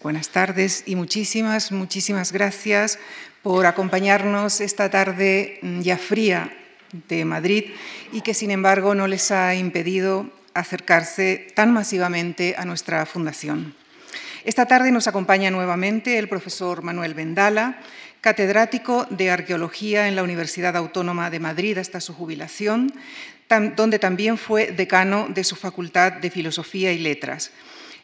Buenas tardes y muchísimas, muchísimas gracias por acompañarnos esta tarde mm, ya fría de Madrid y que sin embargo no les ha impedido acercarse tan masivamente a nuestra fundación. Esta tarde nos acompaña nuevamente el profesor Manuel Vendala, catedrático de Arqueología en la Universidad Autónoma de Madrid hasta su jubilación, donde también fue decano de su Facultad de Filosofía y Letras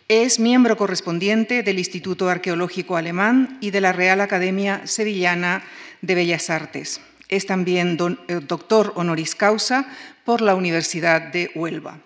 es miembro correspondiente del Instituto Arqueológico Alemán y de la Real Academia Sevillana de Bellas Artes. Es también eh, doctor honoris causa por la Universidad de Huelva.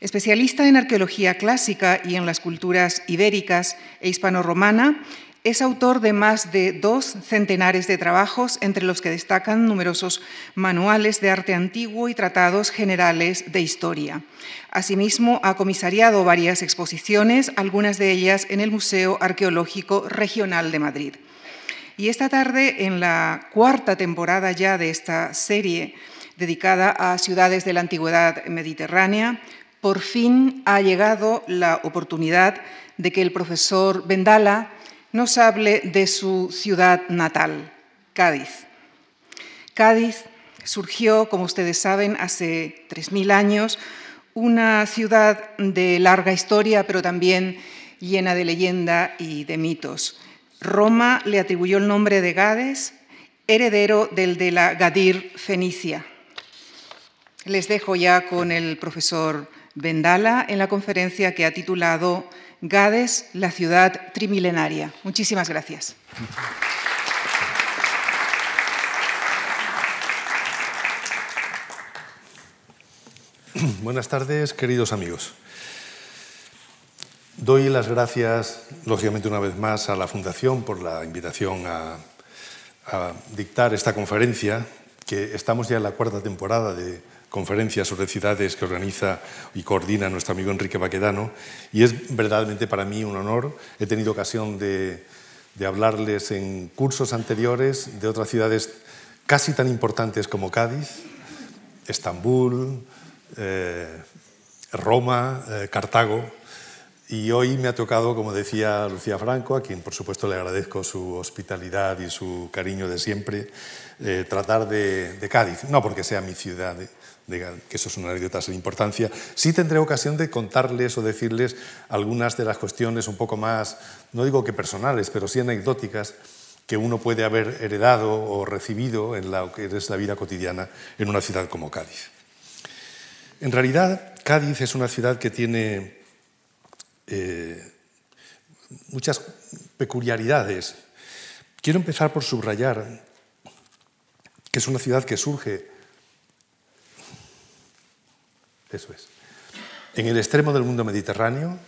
Especialista en arqueología clásica y en las culturas ibéricas e hispano-romana, es autor de más de dos centenares de trabajos, entre los que destacan numerosos manuales de arte antiguo y tratados generales de historia. Asimismo, ha comisariado varias exposiciones, algunas de ellas en el Museo Arqueológico Regional de Madrid. Y esta tarde, en la cuarta temporada ya de esta serie dedicada a ciudades de la antigüedad mediterránea, por fin ha llegado la oportunidad de que el profesor Vendala nos hable de su ciudad natal, Cádiz. Cádiz surgió, como ustedes saben, hace 3.000 años, una ciudad de larga historia, pero también llena de leyenda y de mitos. Roma le atribuyó el nombre de Gades, heredero del de la Gadir Fenicia. Les dejo ya con el profesor Vendala en la conferencia que ha titulado Gades, la ciudad trimilenaria. Muchísimas gracias. Buenas tardes, queridos amigos. Doy las gracias, lógicamente, una vez más a la Fundación por la invitación a, a dictar esta conferencia, que estamos ya en la cuarta temporada de conferencias sobre ciudades que organiza y coordina nuestro amigo Enrique Baquedano y es verdaderamente para mí un honor. He tenido ocasión de, hablarles en cursos anteriores de otras ciudades casi tan importantes como Cádiz, Estambul, eh, Roma, eh, Cartago. Y hoy me ha tocado, como decía Lucía Franco, a quien por supuesto le agradezco su hospitalidad y su cariño de siempre, eh, tratar de, de, Cádiz. No porque sea mi ciudad, que eso es una anécdota sin importancia, sí tendré ocasión de contarles o decirles algunas de las cuestiones un poco más, no digo que personales, pero sí anecdóticas que uno puede haber heredado o recibido en lo que es la vida cotidiana en una ciudad como Cádiz. En realidad, Cádiz es una ciudad que tiene eh, muchas peculiaridades. Quiero empezar por subrayar que es una ciudad que surge eso es. En el extremo del mundo mediterráneo,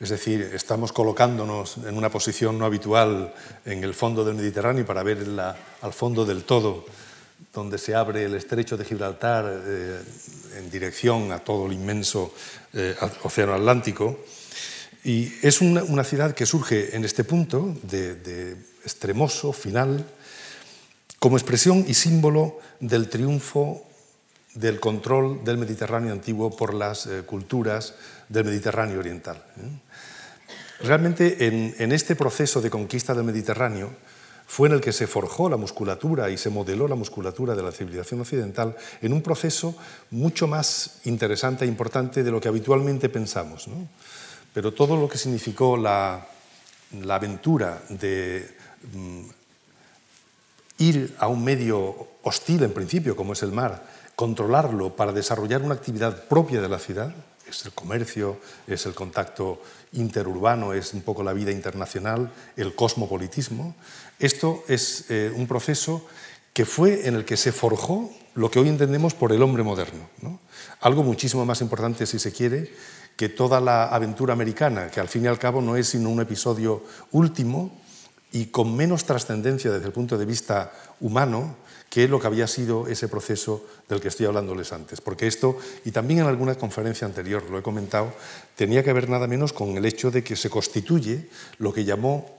es decir, estamos colocándonos en una posición no habitual en el fondo del Mediterráneo para ver al fondo del todo, donde se abre el estrecho de Gibraltar eh, en dirección a todo el inmenso eh, océano Atlántico. Y es una, ciudad que surge en este punto de, extremoso final como expresión y símbolo del triunfo del control del Mediterráneo antiguo por las eh, culturas del Mediterráneo oriental. ¿eh? Realmente en, este proceso de conquista del Mediterráneo fue en el que se forjó la musculatura y se modeló la musculatura de la civilización occidental en un proceso mucho más interesante e importante de lo que habitualmente pensamos. Pero todo lo que significó la, aventura de mm, ir a un medio hostil en principio, como es el mar, controlarlo para desarrollar una actividad propia de la ciudad, es el comercio, es el contacto interurbano, es un poco la vida internacional, el cosmopolitismo. Esto es eh, un proceso que fue en el que se forjó lo que hoy entendemos por el hombre moderno. Algo muchísimo más importante, si se quiere, que toda la aventura americana, que al fin y al cabo no es sino un episodio último y con menos trascendencia desde el punto de vista humano, que lo que había sido ese proceso del que estoy hablándoles antes. Porque esto, y también en alguna conferencia anterior lo he comentado, tenía que ver nada menos con el hecho de que se constituye lo que llamó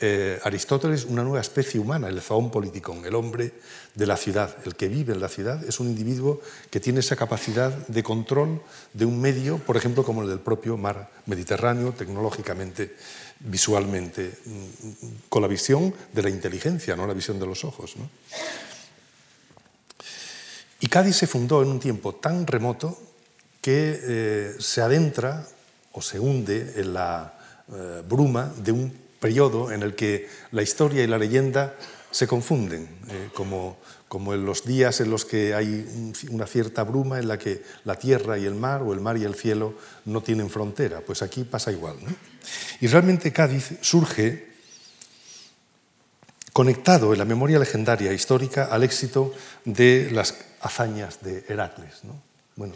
eh, Aristóteles una nueva especie humana, el zoon politikon, el hombre de la ciudad, el que vive en la ciudad, es un individuo que tiene esa capacidad de control de un medio, por ejemplo, como el del propio mar Mediterráneo, tecnológicamente, visualmente, mm, con la visión de la inteligencia, no la visión de los ojos. Y Cádiz se fundó en un tiempo tan remoto que eh, se adentra o se hunde en la eh, bruma de un periodo en el que la historia y la leyenda se confunden, eh, como, como en los días en los que hay una cierta bruma en la que la tierra y el mar o el mar y el cielo no tienen frontera. Pues aquí pasa igual. Y realmente Cádiz surge conectado en la memoria legendaria histórica al éxito de las hazañas de Heracles. Bueno,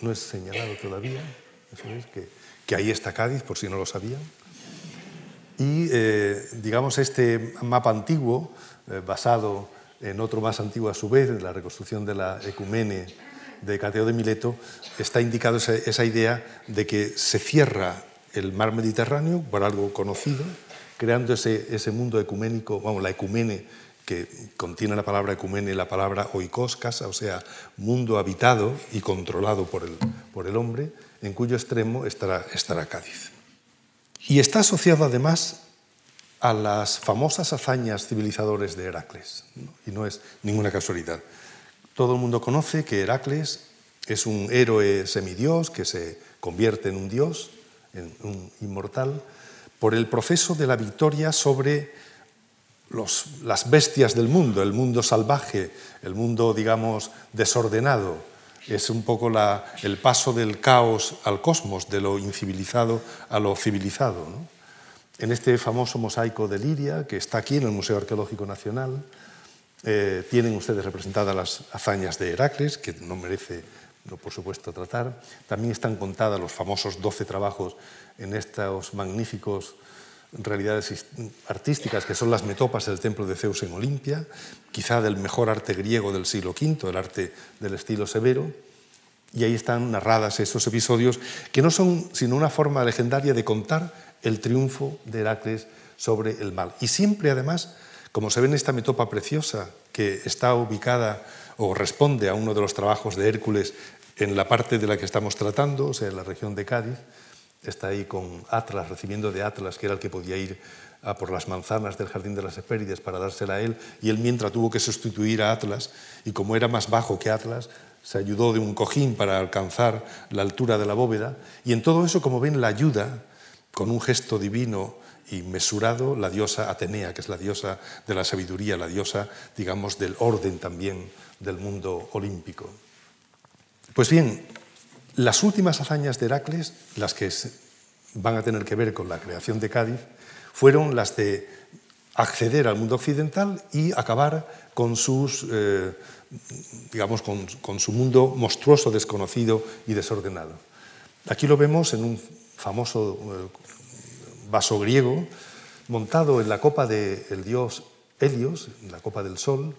no he, señalado todavía, que, que ahí está Cádiz, por si no lo sabían. Y, eh, digamos, este mapa antiguo, eh, basado en otro más antiguo a su vez, en la reconstrucción de la ecumene de Cateo de Mileto, está indicado esa, idea de que se cierra el mar Mediterráneo por algo conocido, creando ese, ese mundo ecuménico, vamos, la ecumene que contiene la palabra ecumene la palabra oikos, casa, o sea, mundo habitado y controlado por el, por el hombre, en cuyo extremo estará, estará Cádiz. Y está asociado además a las famosas hazañas civilizadores de Heracles, y no es ninguna casualidad. Todo el mundo conoce que Heracles es un héroe semidios que se convierte en un dios, en un inmortal, por el proceso de la victoria sobre las bestias del mundo, el mundo salvaje, el mundo, digamos, desordenado, es un poco el paso del caos al cosmos, de lo incivilizado a lo civilizado. En este famoso mosaico de Liria, que está aquí en el Museo Arqueológico Nacional, eh, tienen ustedes representadas las hazañas de Heracles, que no merece, por supuesto, tratar. También están contadas los famosos doce trabajos en estos magníficos realidades artísticas que son las metopas del templo de Zeus en Olimpia, quizá del mejor arte griego del siglo V, el arte del estilo severo, y ahí están narradas esos episodios que no son sino una forma legendaria de contar el triunfo de Heracles sobre el mal. Y siempre además, como se ve en esta metopa preciosa que está ubicada o responde a uno de los trabajos de Hércules en la parte de la que estamos tratando, o sea, en la región de Cádiz, está ahí con Atlas, recibiendo de Atlas, que era el que podía ir por las manzanas del jardín de las Hespérides para dársela a él, y él mientras tuvo que sustituir a Atlas, y como era más bajo que Atlas, se ayudó de un cojín para alcanzar la altura de la bóveda, y en todo eso, como ven, la ayuda, con un gesto divino y mesurado, la diosa Atenea, que es la diosa de la sabiduría, la diosa, digamos, del orden también del mundo olímpico. Pues bien, las últimas hazañas de Heracles, las que van a tener que ver con la creación de Cádiz, fueron las de acceder al mundo occidental y acabar con sus, eh, digamos, con, su mundo monstruoso, desconocido y desordenado. Aquí lo vemos en un famoso eh, vaso griego montado en la copa del dios Helios, en la copa del sol,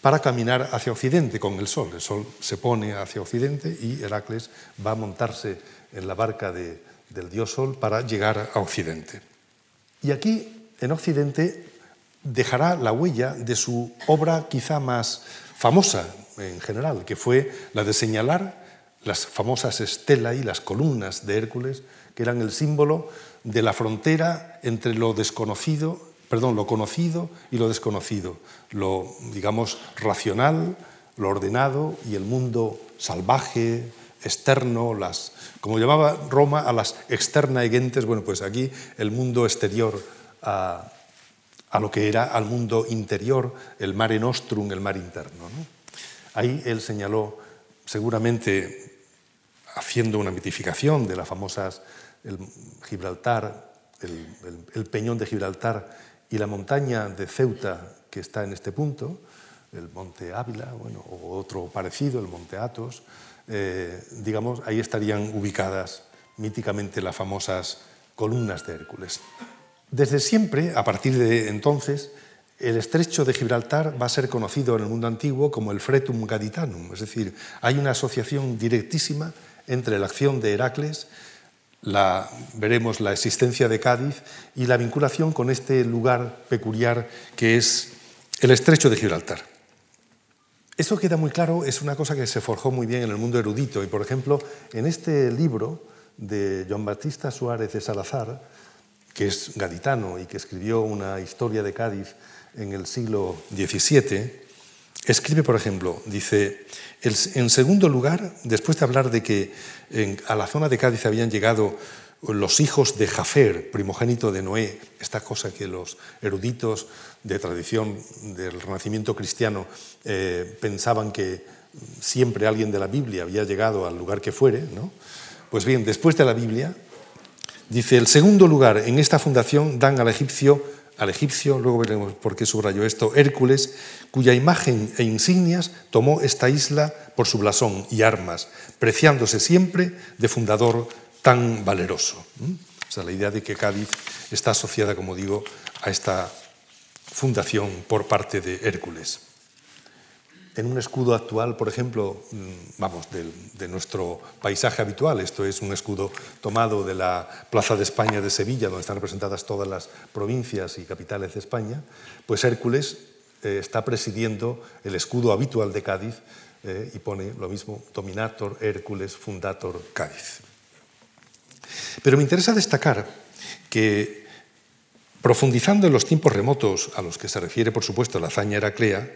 para caminar hacia Occidente con el Sol. El Sol se pone hacia Occidente y Heracles va a montarse en la barca del dios Sol para llegar a Occidente. Y aquí, en Occidente, dejará la huella de su obra quizá más famosa en general, que fue la de señalar las famosas estelas y las columnas de Hércules, que eran el símbolo de la frontera entre lo desconocido perdón, lo conocido y lo desconocido, lo, digamos, racional, lo ordenado y el mundo salvaje, externo, las, como llamaba Roma a las externa gentes, bueno, pues aquí el mundo exterior a, lo que era al mundo interior, el mare nostrum, el mar interno. Ahí él señaló, seguramente haciendo una mitificación de las famosas el Gibraltar, el peñón de Gibraltar y la montaña de Ceuta, que está en este punto, el monte Ávila, bueno, o otro parecido, el monte Athos, eh, digamos, ahí estarían ubicadas míticamente las famosas columnas de Hércules. Desde siempre, a partir de entonces, el estrecho de Gibraltar va a ser conocido en el mundo antiguo como el Fretum Gaditanum, es decir, hay una asociación directísima entre la acción de Heracles la, veremos la existencia de Cádiz y la vinculación con este lugar peculiar que es el estrecho de Gibraltar. Eso queda muy claro, es una cosa que se forjó muy bien en el mundo erudito. Y, por ejemplo, en este libro de John Batista Suárez de Salazar, que es gaditano y que escribió una historia de Cádiz en el siglo XVII, escribe, por ejemplo, dice, en segundo lugar, después de hablar de que a la zona de Cádiz habían llegado los hijos de Jafer, primogénito de Noé, esta cosa que los eruditos de tradición del renacimiento cristiano eh, pensaban que siempre alguien de la Biblia había llegado al lugar que fuere, ¿no? Pues bien, después de la Biblia, dice, el segundo lugar en esta fundación dan al egipcio al egipcio, luego veremos por qué subrayó esto, Hércules, cuya imagen e insignias tomó esta isla por su blasón y armas, preciándose siempre de fundador tan valeroso. O sea, la idea de que Cádiz está asociada, como digo, a esta fundación por parte de Hércules en un escudo actual, por ejemplo, mm, vamos, de, nuestro paisaje habitual. Esto es un escudo tomado de la Plaza de España de Sevilla, donde están representadas todas las provincias y capitales de España. Pues Hércules eh, está presidiendo el escudo habitual de Cádiz eh, y pone lo mismo, Dominator Hércules Fundator Cádiz. Pero me interesa destacar que, profundizando en los tiempos remotos a los que se refiere, por supuesto, la hazaña heraclea,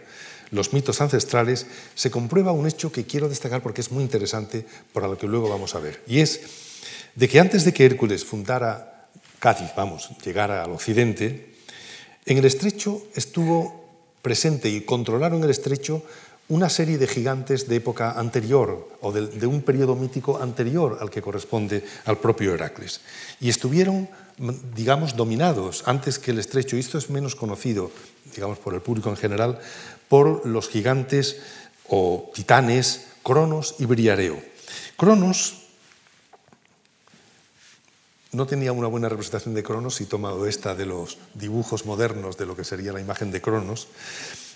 los mitos ancestrales, se comprueba un hecho que quiero destacar porque es muy interesante para lo que luego vamos a ver. Y es de que antes de que Hércules fundara Cádiz, vamos, llegara al occidente, en el estrecho estuvo presente y controlaron el estrecho una serie de gigantes de época anterior o de, de, un periodo mítico anterior al que corresponde al propio Heracles. Y estuvieron, digamos, dominados antes que el estrecho, y esto es menos conocido, digamos, por el público en general, por los gigantes o titanes Cronos y Briareo. Cronos no tenía una buena representación de Cronos y tomado esta de los dibujos modernos de lo que sería la imagen de Cronos,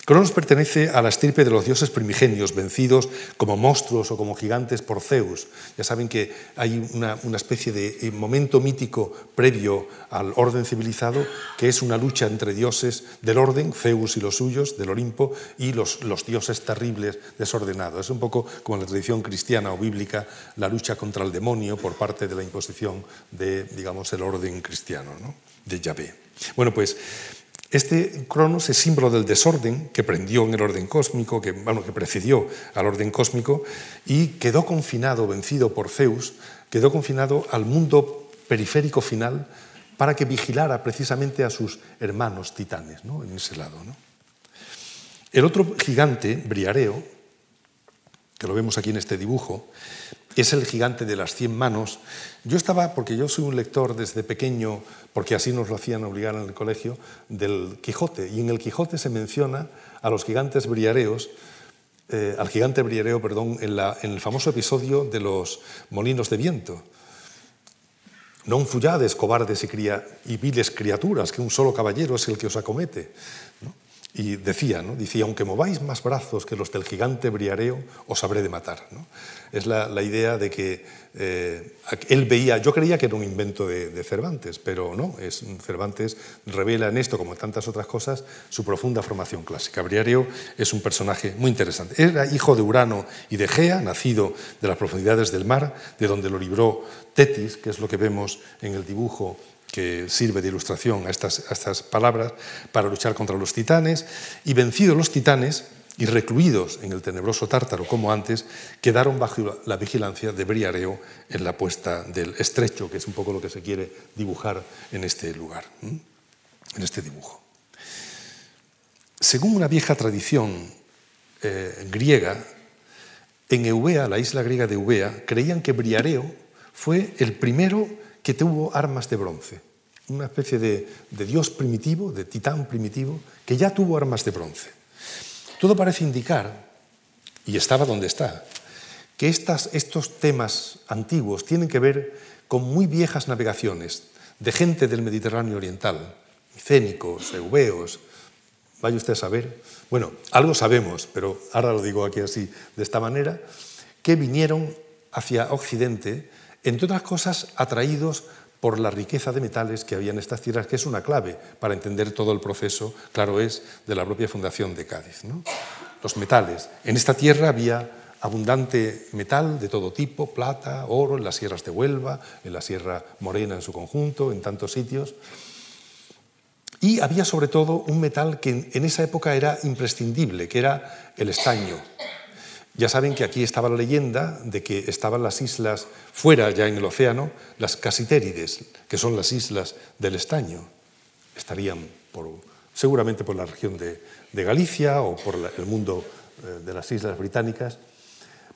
Cronos pertenece a la estirpe de los dioses primigenios, vencidos como monstruos o como gigantes por Zeus. Ya saben que hay una, especie de eh, momento mítico previo al orden civilizado, que es una lucha entre dioses del orden, Zeus y los suyos, del Olimpo, y los, dioses terribles desordenados. Es un poco como en la tradición cristiana o bíblica, la lucha contra el demonio por parte de la imposición de, digamos, el orden cristiano, ¿no? de Yahvé. Bueno, pues este Cronos es símbolo del desorden que prendió en el orden cósmico, que, bueno, que precedió al orden cósmico, y quedó confinado, vencido por Zeus, quedó confinado al mundo periférico final para que vigilara precisamente a sus hermanos titanes ¿no? en ese lado. El otro gigante, Briareo, que lo vemos aquí en este dibujo, es el gigante de las cien manos. Yo estaba, porque yo soy un lector desde pequeño, porque así nos lo hacían obligar en el colegio, del Quijote. Y en el Quijote se menciona a los gigantes briareos, eh, al gigante briareo, perdón, en, el famoso episodio de los molinos de viento. No fullades, cobardes y, y viles criaturas, que un solo caballero es el que os acomete. Y decía, ¿no? decía, aunque mováis más brazos que los del gigante briareo, os habré de matar. ¿no? Es la, idea de que eh, él veía, yo creía que era un invento de, Cervantes, pero no, es, Cervantes revela en esto, como en tantas otras cosas, su profunda formación clásica. Briareo es un personaje muy interesante. Era hijo de Urano y de Gea, nacido de las profundidades del mar, de donde lo libró Tetis, que es lo que vemos en el dibujo que sirve de ilustración a estas, estas palabras, para luchar contra los titanes, y vencidos los titanes y recluidos en el tenebroso tártaro como antes, quedaron bajo la vigilancia de Briareo en la puesta del estrecho, que es un poco lo que se quiere dibujar en este lugar, en este dibujo. Según una vieja tradición eh, griega, en Eubea, la isla griega de Eubea, creían que Briareo fue el primero que tuvo armas de bronce una especie de, dios primitivo, de titán primitivo, que ya tuvo armas de bronce. Todo parece indicar, y estaba donde está, que estas, estos temas antiguos tienen que ver con muy viejas navegaciones de gente del Mediterráneo Oriental, micénicos, eubeos, vaya usted a saber. Bueno, algo sabemos, pero ahora lo digo aquí así, de esta manera, que vinieron hacia Occidente entre otras cosas atraídos por la riqueza de metales que había en estas tierras, que es una clave para entender todo el proceso, claro es, de la propia fundación de Cádiz. Los metales. En esta tierra había abundante metal de todo tipo, plata, oro, en las sierras de Huelva, en la Sierra Morena en su conjunto, en tantos sitios. Y había sobre todo un metal que en esa época era imprescindible, que era el estaño. Ya saben que aquí estaba la leyenda de que estaban las islas fuera, ya en el océano, las casitérides, que son las islas del estaño. Estarían seguramente por la región de, Galicia o por el mundo eh, de las islas británicas.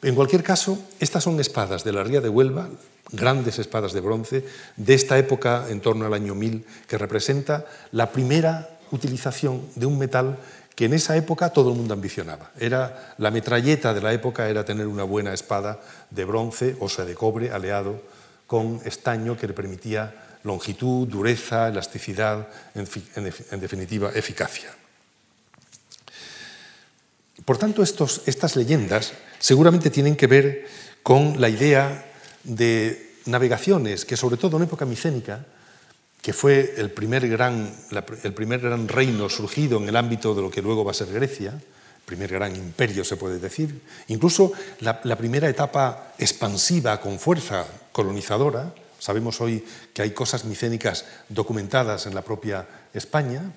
En cualquier caso, estas son espadas de la ría de Huelva, grandes espadas de bronce, de esta época en torno al año 1000, que representa la primera utilización de un metal que en esa época todo el mundo ambicionaba. Era, la metralleta de la época era tener una buena espada de bronce, o sea, de cobre, aleado con estaño que le permitía longitud, dureza, elasticidad, en, definitiva, eficacia. Por tanto, estos, estas leyendas seguramente tienen que ver con la idea de navegaciones que, sobre todo en época micénica, que fue el primer, gran, el primer gran reino surgido en el ámbito de lo que luego va a ser Grecia, primer gran imperio se puede decir, incluso la, primera etapa expansiva con fuerza colonizadora. Sabemos hoy que hay cosas micénicas documentadas en la propia España.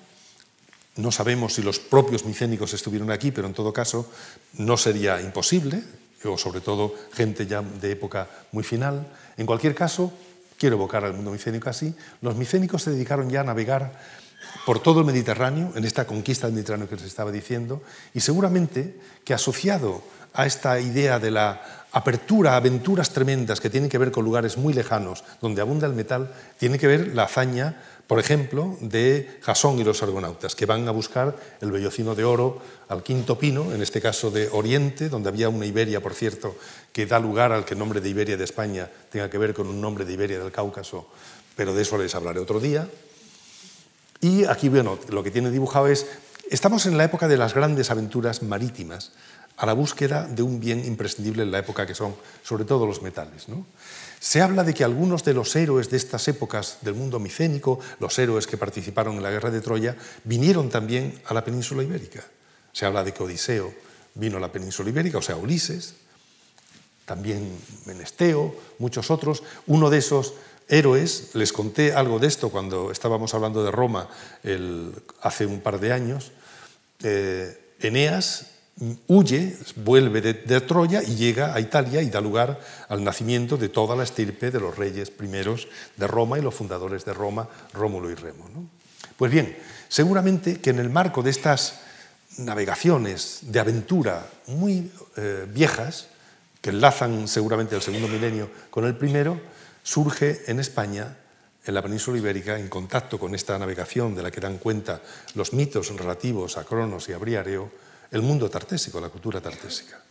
No sabemos si los propios micénicos estuvieron aquí, pero en todo caso no sería imposible, o sobre todo gente ya de época muy final. En cualquier caso, quiero evocar al mundo micénico así, los micénicos se dedicaron ya a navegar por todo el Mediterráneo, en esta conquista del Mediterráneo que les estaba diciendo, y seguramente que asociado a esta idea de la apertura a aventuras tremendas que tienen que ver con lugares muy lejanos, donde abunda el metal, tiene que ver la hazaña por ejemplo, de Jasón y los argonautas, que van a buscar el vellocino de oro al quinto pino, en este caso de Oriente, donde había una Iberia, por cierto, que da lugar al que el nombre de Iberia de España tenga que ver con un nombre de Iberia del Cáucaso, pero de eso les hablaré otro día. Y aquí, bueno, lo que tiene dibujado es, estamos en la época de las grandes aventuras marítimas, a la búsqueda de un bien imprescindible en la época que son, sobre todo, los metales. ¿no? Se habla de que algunos de los héroes de estas épocas del mundo micénico, los héroes que participaron en la guerra de Troya, vinieron también a la península ibérica. Se habla de que Odiseo vino a la península ibérica, o sea, Ulises, también Menesteo, muchos otros. Uno de esos héroes, les conté algo de esto cuando estábamos hablando de Roma hace un par de años, eh, Eneas huye, vuelve de, Troya y llega a Italia y da lugar al nacimiento de toda la estirpe de los reyes primeros de Roma y los fundadores de Roma, Rómulo y Remo. Pues bien, seguramente que en el marco de estas navegaciones de aventura muy eh, viejas, que enlazan seguramente el segundo milenio con el primero, surge en España en la península ibérica, en contacto con esta navegación de la que dan cuenta los mitos relativos a Cronos y a Briareo, el mundo tartésico, la cultura tartésica.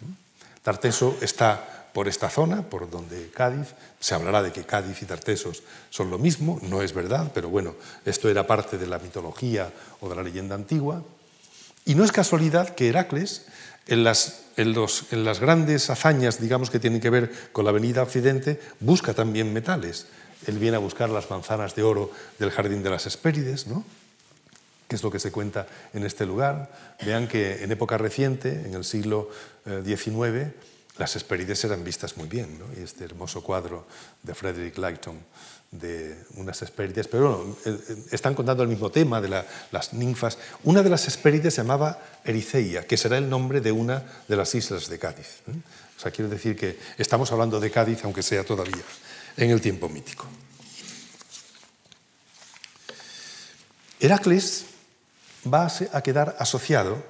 Tarteso está por esta zona, por donde Cádiz, se hablará de que Cádiz y Tartesos son lo mismo, no es verdad, pero bueno, esto era parte de la mitología o de la leyenda antigua. Y no es casualidad que Heracles, en las, grandes hazañas, digamos, que tienen que ver con la avenida Occidente, busca también metales. Él viene a buscar las manzanas de oro del jardín de las Hespérides, ¿no? que es lo que se cuenta en este lugar. Vean que en época reciente, en el siglo XIX, eh, las Hesperides eran vistas muy bien, ¿no? y este hermoso cuadro de Frederick Lighton de unas Hesperides, pero bueno, eh, eh, están contando el mismo tema de las ninfas. Una de las Hesperides se llamaba Ericeia, que será el nombre de una de las islas de Cádiz. O sea, quiero decir que estamos hablando de Cádiz, aunque sea todavía en el tiempo mítico. Heracles va a quedar asociado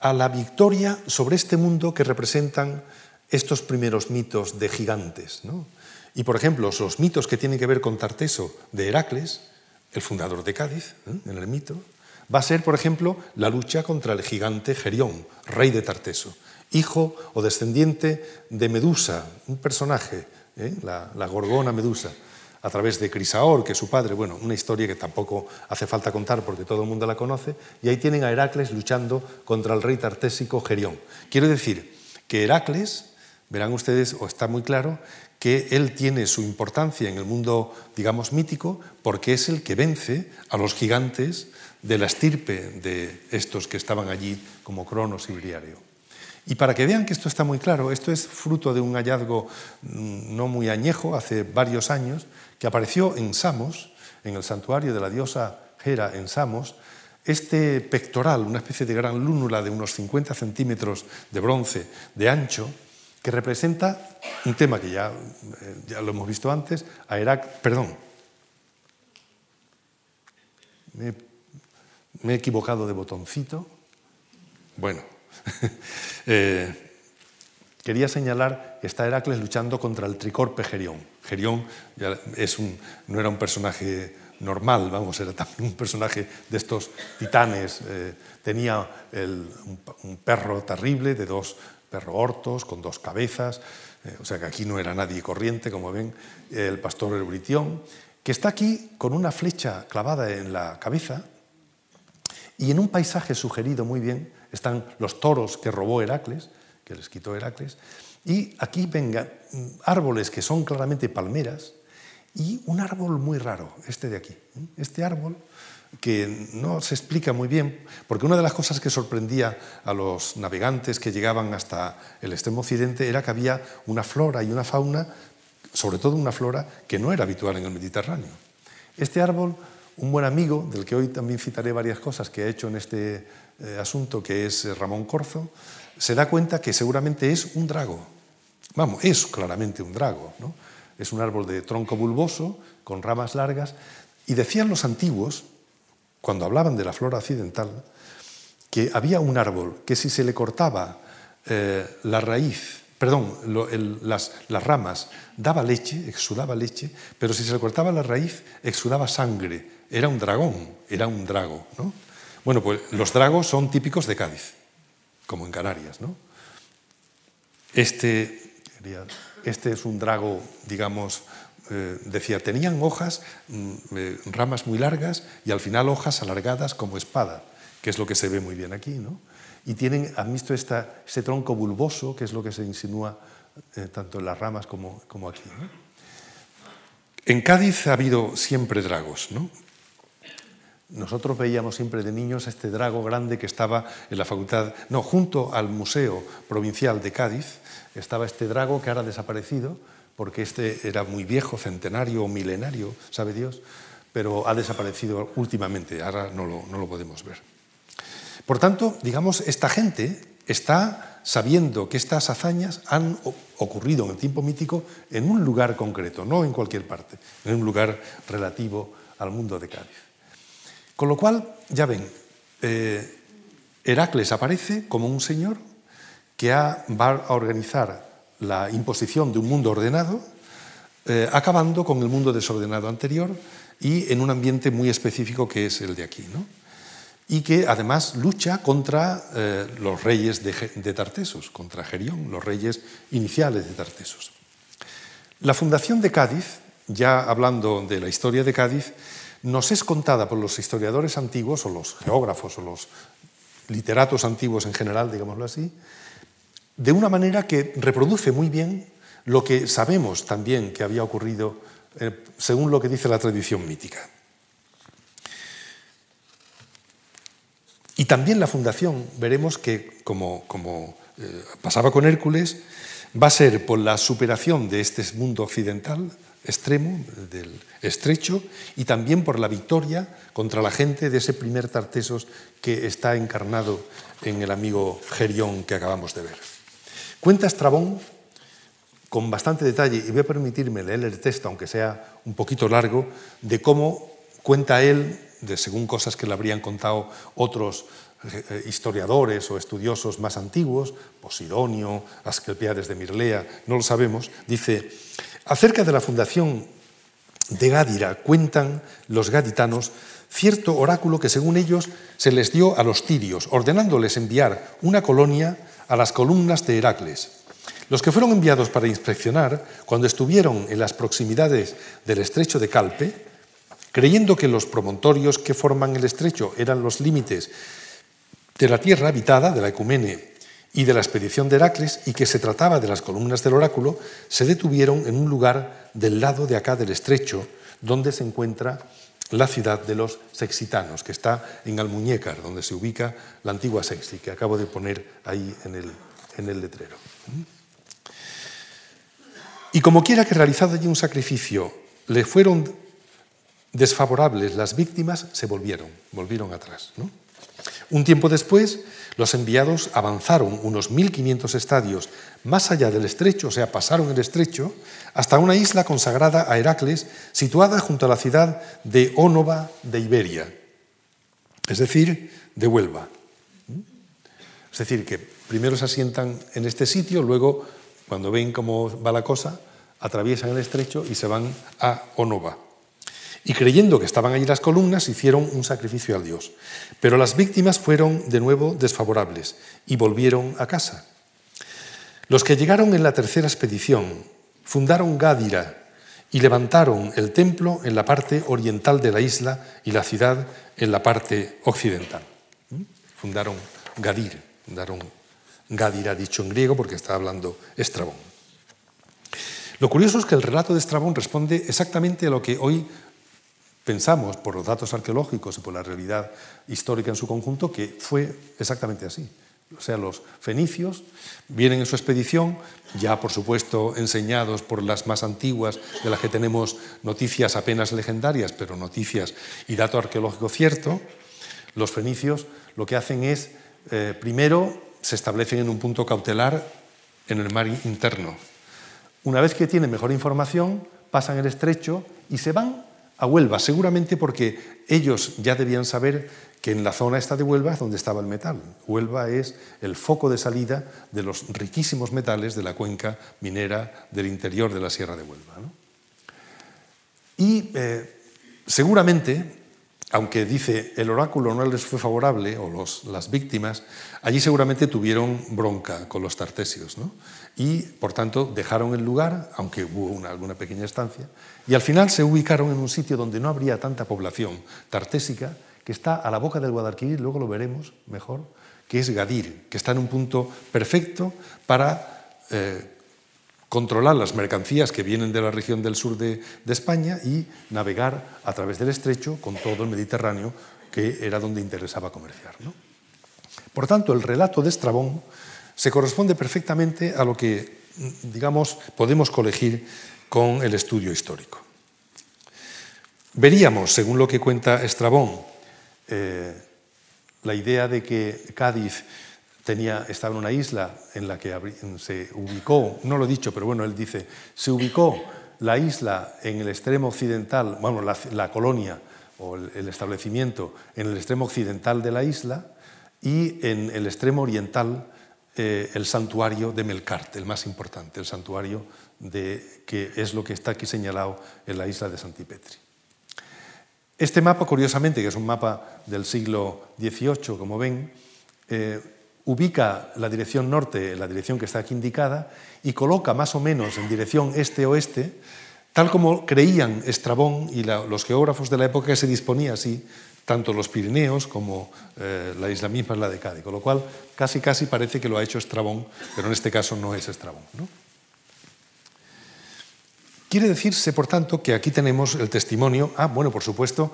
a la victoria sobre este mundo que representan estos primeros mitos de gigantes. Y, por ejemplo, los mitos que tienen que ver con Tarteso de Heracles, el fundador de Cádiz, en el mito, va a ser, por ejemplo, la lucha contra el gigante Gerión, rey de Tarteso, hijo o descendiente de Medusa, un personaje, ¿eh? la gorgona Medusa, a través de Crisaor, que es su padre, bueno, una historia que tampoco hace falta contar porque todo el mundo la conoce, y ahí tienen a Heracles luchando contra el rey tartésico Gerión. Quiero decir que Heracles, verán ustedes, o está muy claro, que él tiene su importancia en el mundo, digamos, mítico, porque es el que vence a los gigantes de la estirpe de estos que estaban allí como Cronos y Briario. Y para que vean que esto está muy claro, esto es fruto de un hallazgo mm, no muy añejo, hace varios años, que apareció en Samos, en el santuario de la diosa Hera en Samos, este pectoral, una especie de gran lúnula de unos 50 centímetros de bronce de ancho, que representa un tema que ya, eh, ya lo hemos visto antes, a Herac, perdón, me, he equivocado de botoncito. Bueno, eh, quería señalar que está Heracles luchando contra el tricorpe Gerión. Gerión es un, no era un personaje normal, vamos, era también un personaje de estos titanes. Eh, tenía un, perro terrible de dos perro hortos con dos cabezas, eh, o sea que aquí no era nadie corriente, como ven, el pastor Euritión, que está aquí con una flecha clavada en la cabeza y en un paisaje sugerido muy bien están los toros que robó Heracles, que les quitó Heracles, y aquí vengan árboles que son claramente palmeras, y un árbol muy raro, este de aquí. Este árbol que no se explica muy bien, porque una de las cosas que sorprendía a los navegantes que llegaban hasta el extremo occidente era que había una flora y una fauna, sobre todo una flora que no era habitual en el Mediterráneo. Este árbol, un buen amigo, del que hoy también citaré varias cosas que ha hecho en este eh, asunto, que es eh, Ramón Corzo, se da cuenta que seguramente es un drago. Vamos, es claramente un drago, ¿no? Es un árbol de tronco bulboso, con ramas largas, y decían los antiguos, cuando hablaban de la flora occidental, que había un árbol que si se le cortaba eh, la raíz, perdón, las, ramas, daba leche, exudaba leche, pero si se le cortaba la raíz, exudaba sangre. Era un dragón, era un drago. ¿no? Bueno, pues los dragos son típicos de Cádiz, como en Canarias. ¿no? Este, este es un drago, digamos, eh, decía, tenían hojas, mm, eh, ramas muy largas y al final hojas alargadas como espada, que es lo que se ve muy bien aquí, ¿no? Y tienen, han visto este tronco bulboso, que es lo que se insinúa eh, tanto en las ramas como, como aquí. En Cádiz ha habido siempre dragos, ¿no? Nosotros veíamos siempre de niños este drago grande que estaba en la facultad, no, junto al Museo Provincial de Cádiz, estaba este drago que ahora ha desaparecido, porque este era muy viejo, centenario o milenario, sabe Dios, pero ha desaparecido últimamente, ahora no lo, no lo podemos ver. Por tanto, digamos, esta gente está sabiendo que estas hazañas han ocurrido en el tiempo mítico en un lugar concreto, no en cualquier parte, en un lugar relativo al mundo de Cádiz. Con lo cual, ya ven, eh, Heracles aparece como un señor que va a organizar la imposición de un mundo ordenado, eh, acabando con el mundo desordenado anterior y en un ambiente muy específico que es el de aquí. Y que además lucha contra eh, los reyes de, de, Tartesos, contra Gerión, los reyes iniciales de Tartesos. La fundación de Cádiz, ya hablando de la historia de Cádiz, nos es contada por los historiadores antiguos, o los geógrafos, o los literatos antiguos en general, digámoslo así, de una manera que reproduce muy bien lo que sabemos también que había ocurrido eh, según lo que dice la tradición mítica. Y también la fundación, veremos que, como, eh, pasaba con Hércules, va a ser por la superación de este mundo occidental extremo, del estrecho, y también por la victoria contra la gente de ese primer Tartesos que está encarnado en el amigo Gerión que acabamos de ver. Cuenta Estrabón con bastante detalle, y voy a permitirme leer el texto, aunque sea un poquito largo, de cómo cuenta él, de según cosas que le habrían contado otros eh, historiadores o estudiosos más antiguos, Posidonio, Asclepiades de Mirlea, no lo sabemos, dice, acerca de la fundación de Gádira cuentan los gaditanos cierto oráculo que según ellos se les dio a los tirios, ordenándoles enviar una colonia a las columnas de Heracles. Los que fueron enviados para inspeccionar, cuando estuvieron en las proximidades del estrecho de Calpe, creyendo que los promontorios que forman el estrecho eran los límites de la tierra habitada, de la Ecumene, y de la expedición de Heracles y que se trataba de las columnas del oráculo, se detuvieron en un lugar del lado de acá del estrecho, donde se encuentra la ciudad de los sexitanos, que está en Almuñécar, donde se ubica la antigua Sexti, que acabo de poner ahí en el, en el letrero. Y como quiera que realizado allí un sacrificio le fueron desfavorables las víctimas, se volvieron, volvieron atrás. Un tiempo después, los enviados avanzaron unos 1500 estadios más allá del estrecho, o sea, pasaron el estrecho, hasta una isla consagrada a Heracles, situada junto a la ciudad de Ónova de Iberia, es decir, de Huelva. Es decir, que primero se asientan en este sitio, luego, cuando ven cómo va la cosa, atraviesan el estrecho y se van a Onova. Y creyendo que estaban allí las columnas, hicieron un sacrificio al dios. Pero las víctimas fueron de nuevo desfavorables y volvieron a casa. Los que llegaron en la tercera expedición fundaron Gádira y levantaron el templo en la parte oriental de la isla y la ciudad en la parte occidental. Fundaron Gadir, fundaron Gádira dicho en griego porque está hablando Estrabón. Lo curioso es que el relato de Estrabón responde exactamente a lo que hoy pensamos por los datos arqueológicos y por la realidad histórica en su conjunto, que fue exactamente así. O sea, los fenicios vienen en su expedición, ya por supuesto enseñados por las más antiguas, de las que tenemos noticias apenas legendarias, pero noticias y dato arqueológico cierto. Los fenicios lo que hacen es, eh, primero, se establecen en un punto cautelar en el mar interno, una vez que tienen mejor información, pasan el estrecho y se van a Huelva, seguramente porque ellos ya debían saber que en la zona esta de Huelva es donde estaba el metal. Huelva es el foco de salida de los riquísimos metales de la cuenca minera del interior de la Sierra de Huelva. Y eh, seguramente aunque dice el oráculo no les fue favorable, o las víctimas, allí seguramente tuvieron bronca con los tartesios, y por tanto dejaron el lugar, aunque hubo alguna pequeña estancia, y al final se ubicaron en un sitio donde no habría tanta población tartésica, que está a la boca del Guadalquivir, luego lo veremos mejor, que es Gadir, que está en un punto perfecto para eh, controlar las mercancías que vienen de la región del sur de, España y navegar a través del estrecho con todo el Mediterráneo, que era donde interesaba comerciar. Por tanto, el relato de Estrabón se corresponde perfectamente a lo que, digamos, podemos colegir con el estudio histórico. Veríamos, según lo que cuenta Estrabón, eh, la idea de que Cádiz estaba en una isla en la que se ubicó, no lo he dicho, pero bueno, él dice, se ubicó la isla en el extremo occidental, bueno, la, colonia o el, establecimiento en el extremo occidental de la isla y en el extremo oriental eh, el santuario de Melcarte, el más importante, el santuario de, que es lo que está aquí señalado en la isla de Santipetri. Este mapa, curiosamente, que es un mapa del siglo XVIII, como ven, eh, ubica la dirección norte la dirección que está aquí indicada y coloca más o menos en dirección este-oeste, tal como creían Estrabón y los geógrafos de la época que se disponía así, tanto los Pirineos como eh, la isla misma la de Cádiz, con lo cual casi casi parece que lo ha hecho Estrabón, pero en este caso no es Estrabón. Quiere decirse, por tanto, que aquí tenemos el testimonio, ah, bueno, por supuesto,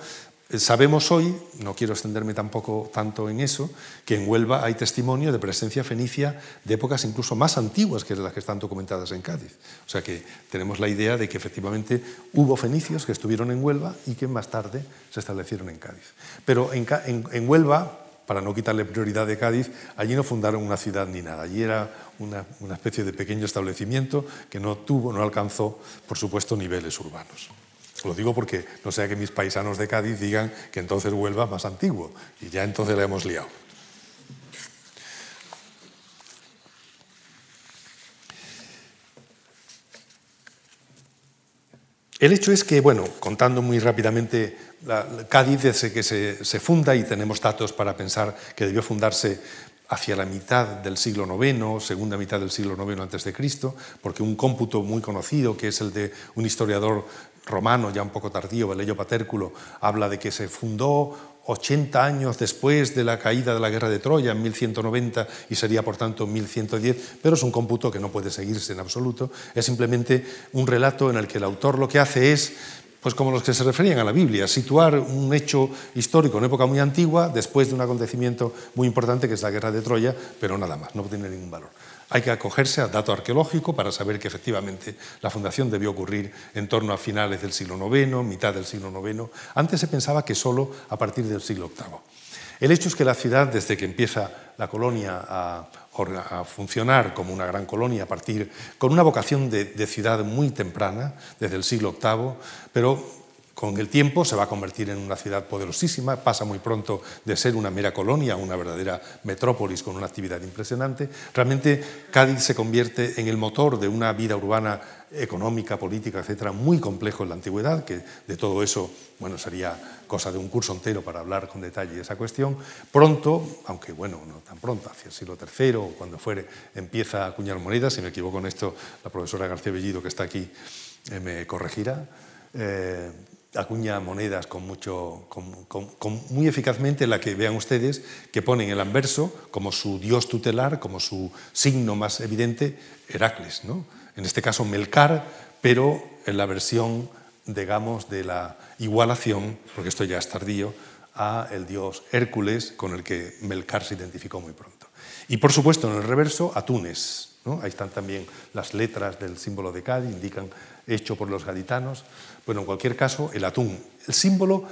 Sabemos hoy, no quiero extenderme tampoco tanto en eso, que en Huelva hay testimonio de presencia fenicia de épocas incluso más antiguas que las que están documentadas en Cádiz. O sea que tenemos la idea de que efectivamente hubo fenicios que estuvieron en Huelva y que más tarde se establecieron en Cádiz. Pero en, Huelva, para no quitarle prioridad de Cádiz, allí no fundaron una ciudad ni nada. Allí era una, una especie de pequeño establecimiento que no tuvo, no alcanzó, por supuesto, niveles urbanos. Lo digo porque no sea que mis paisanos de Cádiz digan que entonces Huelva es más antiguo y ya entonces le hemos liado. El hecho es que, bueno, contando muy rápidamente, Cádiz desde que se, funda y tenemos datos para pensar que debió fundarse hacia la mitad del siglo IX, segunda mitad del siglo IX antes de Cristo, porque un cómputo muy conocido, que es el de un historiador romano ya un poco tardío, Veleyo Patérculo, habla de que se fundó 80 años después de la caída de la guerra de Troya, en 1190, y sería por tanto 1110, pero es un cómputo que no puede seguirse en absoluto. Es simplemente un relato en el que el autor lo que hace es pues como los que se referían a la Biblia, situar un hecho histórico en época muy antigua después de un acontecimiento muy importante que es la guerra de Troya, pero nada más, no tiene ningún valor. Hay que acogerse al dato arqueológico para saber que efectivamente la fundación debió ocurrir en torno a finales del siglo IX, mitad del siglo IX. Antes se pensaba que solo a partir del siglo VIII. El hecho es que la ciudad, desde que empieza la colonia a, funcionar como una gran colonia a partir, con una vocación de, de ciudad muy temprana, desde el siglo VIII, pero con el tiempo se va a convertir en una ciudad poderosísima, pasa muy pronto de ser una mera colonia a una verdadera metrópolis con una actividad impresionante. Realmente Cádiz se convierte en el motor de una vida urbana económica, política, etcétera, muy complejo en la antigüedad, que de todo eso, bueno, sería cosa de un curso entero para hablar con detalle de esa cuestión. Pronto, aunque bueno, no tan pronto, hacia el siglo III o cuando fuere, empieza a acuñar monedas, si me equivoco en esto, la profesora García Bellido, que está aquí, eh, me corregirá. Eh, acuña monedas con mucho, muy eficazmente, la que vean ustedes, que ponen el anverso como su dios tutelar, como su signo más evidente, Heracles. ¿no? En este caso, Melcar, pero en la versión, digamos, de la igualación, porque esto ya es tardío, a el dios Hércules, con el que Melcar se identificó muy pronto. Y por supuesto, en el reverso, a Túnez. Ahí están también las letras del símbolo de Cádiz, indican hecho por los gaditanos. Bueno, en cualquier caso, el atún. El símbolo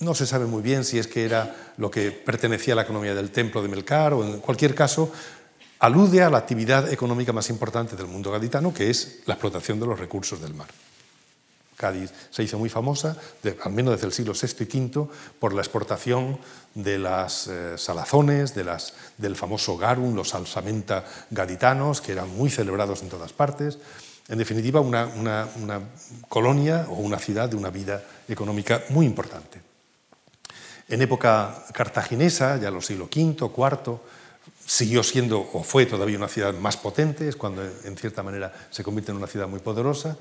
no se sabe muy bien si es que era lo que pertenecía a la economía del templo de Melcar o en cualquier caso alude a la actividad económica más importante del mundo gaditano, que es la explotación de los recursos del mar. Cádiz se hizo muy famosa, al menos desde el siglo VI y V, por la exportación de las eh, salazones, del famoso garum, los salsamenta gaditanos, que eran muy celebrados en todas partes. En definitiva, una, colonia o una ciudad de una vida económica muy importante. En época cartaginesa, ya los siglos V, IV, siguió siendo o fue todavía una ciudad más potente, es cuando en cierta manera se convierte en una ciudad muy poderosa.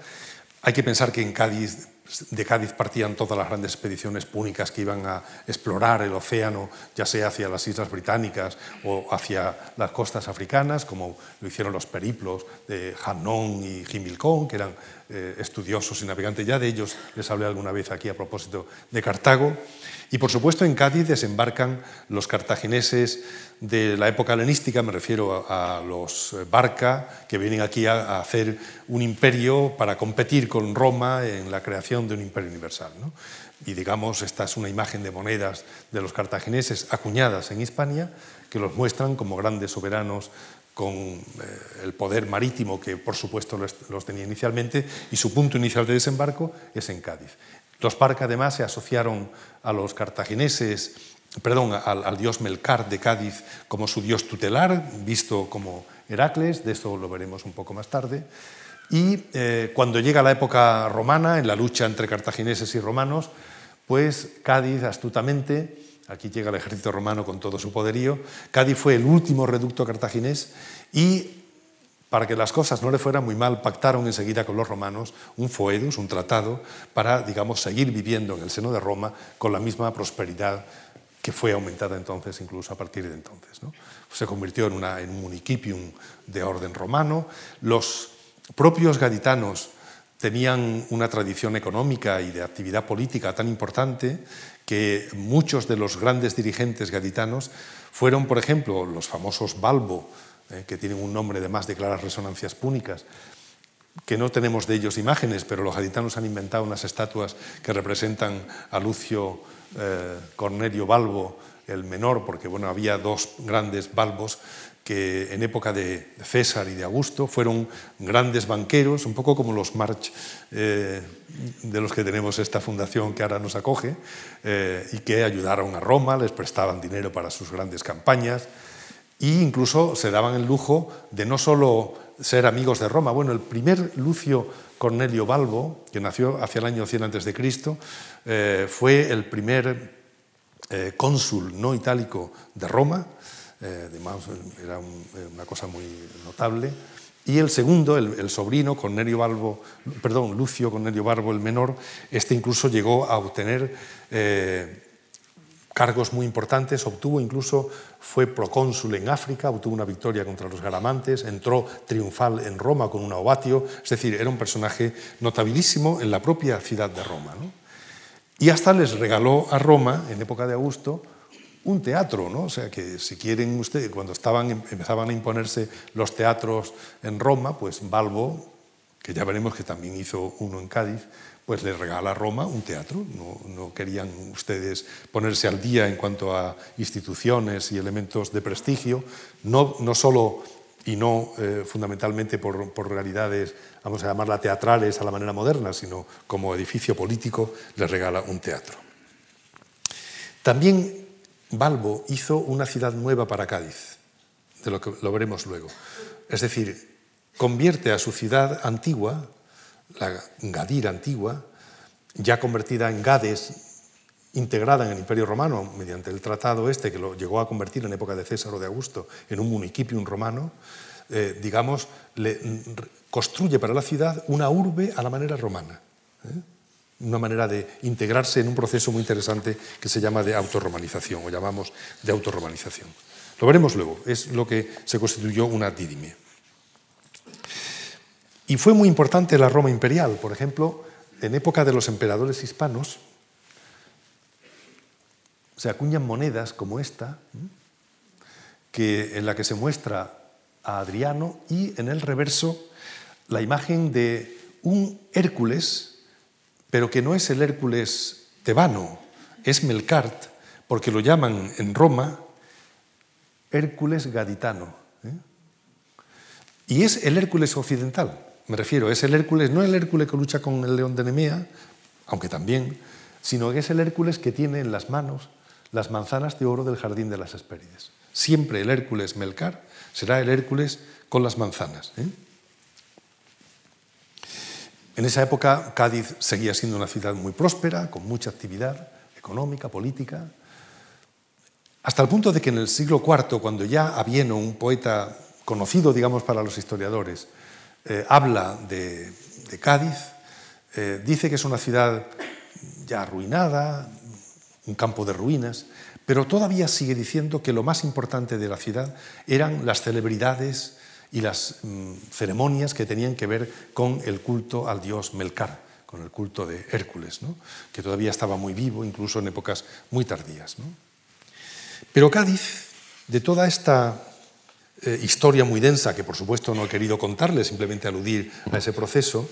Hay que pensar que en Cádiz, de Cádiz partían todas las grandes expediciones púnicas que iban a explorar el océano, ya sea hacia las islas británicas o hacia las costas africanas, como lo hicieron los periplos de Hannon y Jimilcón, que eran eh, estudiosos y navegantes. Ya de ellos les hablé alguna vez aquí a propósito de Cartago. Y por supuesto en Cádiz desembarcan los cartagineses de la época helenística, me refiero a, los eh, Barca, que vienen aquí a, hacer un imperio para competir con Roma en la creación de un imperio universal. Y digamos, esta es una imagen de monedas de los cartagineses acuñadas en Hispania, que los muestran como grandes soberanos con eh, el poder marítimo que por supuesto los tenía inicialmente y su punto inicial de desembarco es en Cádiz. Los Parca además se asociaron a los cartagineses, perdón, al, dios Melcar de Cádiz como su dios tutelar, visto como Heracles, de esto lo veremos un poco más tarde. Y eh, cuando llega la época romana, en la lucha entre cartagineses y romanos, pues Cádiz astutamente, aquí llega el ejército romano con todo su poderío, Cádiz fue el último reducto cartaginés y para que las cosas no le fueran muy mal, pactaron enseguida con los romanos un foedus, un tratado, para, digamos, seguir viviendo en el seno de Roma con la misma prosperidad que fue aumentada entonces, incluso a partir de entonces. Se convirtió en, en un municipium de orden romano. Los propios gaditanos tenían una tradición económica y de actividad política tan importante que muchos de los grandes dirigentes gaditanos fueron, por ejemplo, los famosos Balbo, eh, que tienen un nombre de más de claras resonancias púnicas, que no tenemos de ellos imágenes, pero los gaditanos han inventado unas estatuas que representan a Lucio eh, Cornelio Balbo, el menor, porque bueno, había dos grandes balbos que en época de César y de Augusto fueron grandes banqueros, un poco como los March eh, de los que tenemos esta fundación que ahora nos acoge, y que ayudaron a Roma, les prestaban dinero para sus grandes campañas, e incluso se daban el lujo de no solo ser amigos de Roma. Bueno, el primer Lucio Cornelio Balbo, que nació hacia el año 100 a.C., eh, fue el primer eh, cónsul no itálico de Roma, eh, además era una cosa muy notable. Y el segundo, el, sobrino, Cornelio Balbo, perdón, Lucio Cornelio Balbo el menor, este incluso llegó a obtener cargos muy importantes, obtuvo incluso, fue procónsul en África, obtuvo una victoria contra los garamantes, entró triunfal en Roma con un ovatio, es decir, era un personaje notabilísimo en la propia ciudad de Roma. Y hasta les regaló a Roma, en época de Augusto, un teatro, ¿no? O sea que si quieren ustedes, cuando estaban, empezaban a imponerse los teatros en Roma, pues Balbo, que ya veremos que también hizo uno en Cádiz, pues le regala a Roma un teatro. No, querían ustedes ponerse al día en cuanto a instituciones y elementos de prestigio, no, no solo y no eh, fundamentalmente por, por, realidades, vamos a llamarla teatrales a la manera moderna, sino como edificio político, le regala un teatro. También Balbo hizo una ciudad nueva para Cádiz, de lo que lo veremos luego. Es decir, convierte a su ciudad antigua, la Gadir antigua, ya convertida en Gades, integrada en el Imperio Romano mediante el tratado este que lo llegó a convertir en época de César o de Augusto en un municipium romano, eh, digamos, le, construye para la ciudad una urbe a la manera romana. ¿eh? Una manera de integrarse en un proceso muy interesante que se llama de autorromanización, o llamamos de autorromanización. Lo veremos luego, es lo que se constituyó una didime. Y fue muy importante la Roma imperial. Por ejemplo, en época de los emperadores hispanos, se acuñan monedas como esta, que, en la que se muestra a Adriano y en el reverso la imagen de un Hércules, pero que no es el Hércules tebano, es Melcart, porque lo llaman en Roma Hércules gaditano. ¿eh? Y es el Hércules occidental. Me refiero, es el Hércules, no el Hércules que lucha con el león de Nemea, aunque también, sino que es el Hércules que tiene en las manos las manzanas de oro del jardín de las Hespérides. Siempre el Hércules Melcar será el Hércules con las manzanas. ¿eh? En esa época Cádiz seguía siendo una ciudad muy próspera, con mucha actividad económica, política, hasta el punto de que en el siglo IV, cuando ya Avieno, un poeta conocido, digamos, para los historiadores, eh, habla de, Cádiz, eh, dice que es una ciudad ya arruinada, un campo de ruinas, pero todavía sigue diciendo que lo más importante de la ciudad eran las celebridades y las mm, ceremonias que tenían que ver con el culto al dios Melcar, con el culto de Hércules, que todavía estaba muy vivo, incluso en épocas muy tardías. Pero Cádiz, de toda esta eh, historia muy densa que por supuesto no he querido contarle, simplemente aludir a ese proceso,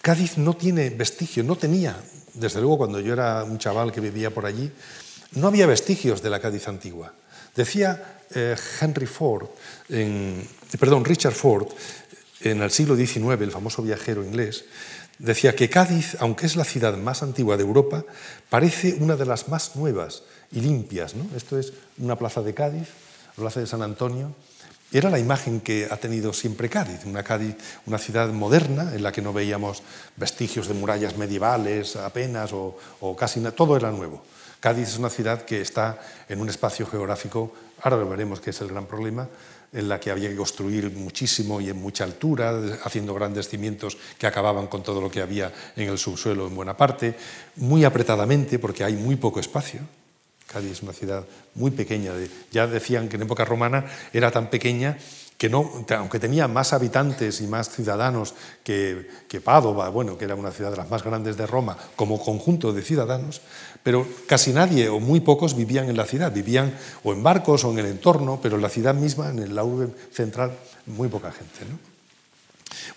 Cádiz no tiene vestigio, no tenía, desde luego cuando yo era un chaval que vivía por allí, no había vestigios de la Cádiz antigua. Decía eh, Henry Ford, perdón, Richard Ford, en el siglo XIX, el famoso viajero inglés, decía que Cádiz, aunque es la ciudad más antigua de Europa, parece una de las más nuevas y limpias. ¿no? Esto es una plaza de Cádiz, la plaza de San Antonio, era la imagen que ha tenido siempre Cádiz, una Cádiz, una ciudad moderna en la que no veíamos vestigios de murallas medievales apenas o, casi nada, todo era nuevo. Cádiz es una ciudad que está en un espacio geográfico, ahora lo veremos que es el gran problema, en la que había que construir muchísimo y en mucha altura, haciendo grandes cimientos que acababan con todo lo que había en el subsuelo en buena parte, muy apretadamente porque hay muy poco espacio. Cádiz es una ciudad muy pequeña. Ya decían que en época romana era tan pequeña que no, aunque tenía más habitantes y más ciudadanos que, que Pádova, bueno, que era una ciudad de las más grandes de Roma, como conjunto de ciudadanos, pero casi nadie o muy pocos vivían en la ciudad, vivían o en barcos o en el entorno, pero en la ciudad misma, en la urbe central, muy poca gente.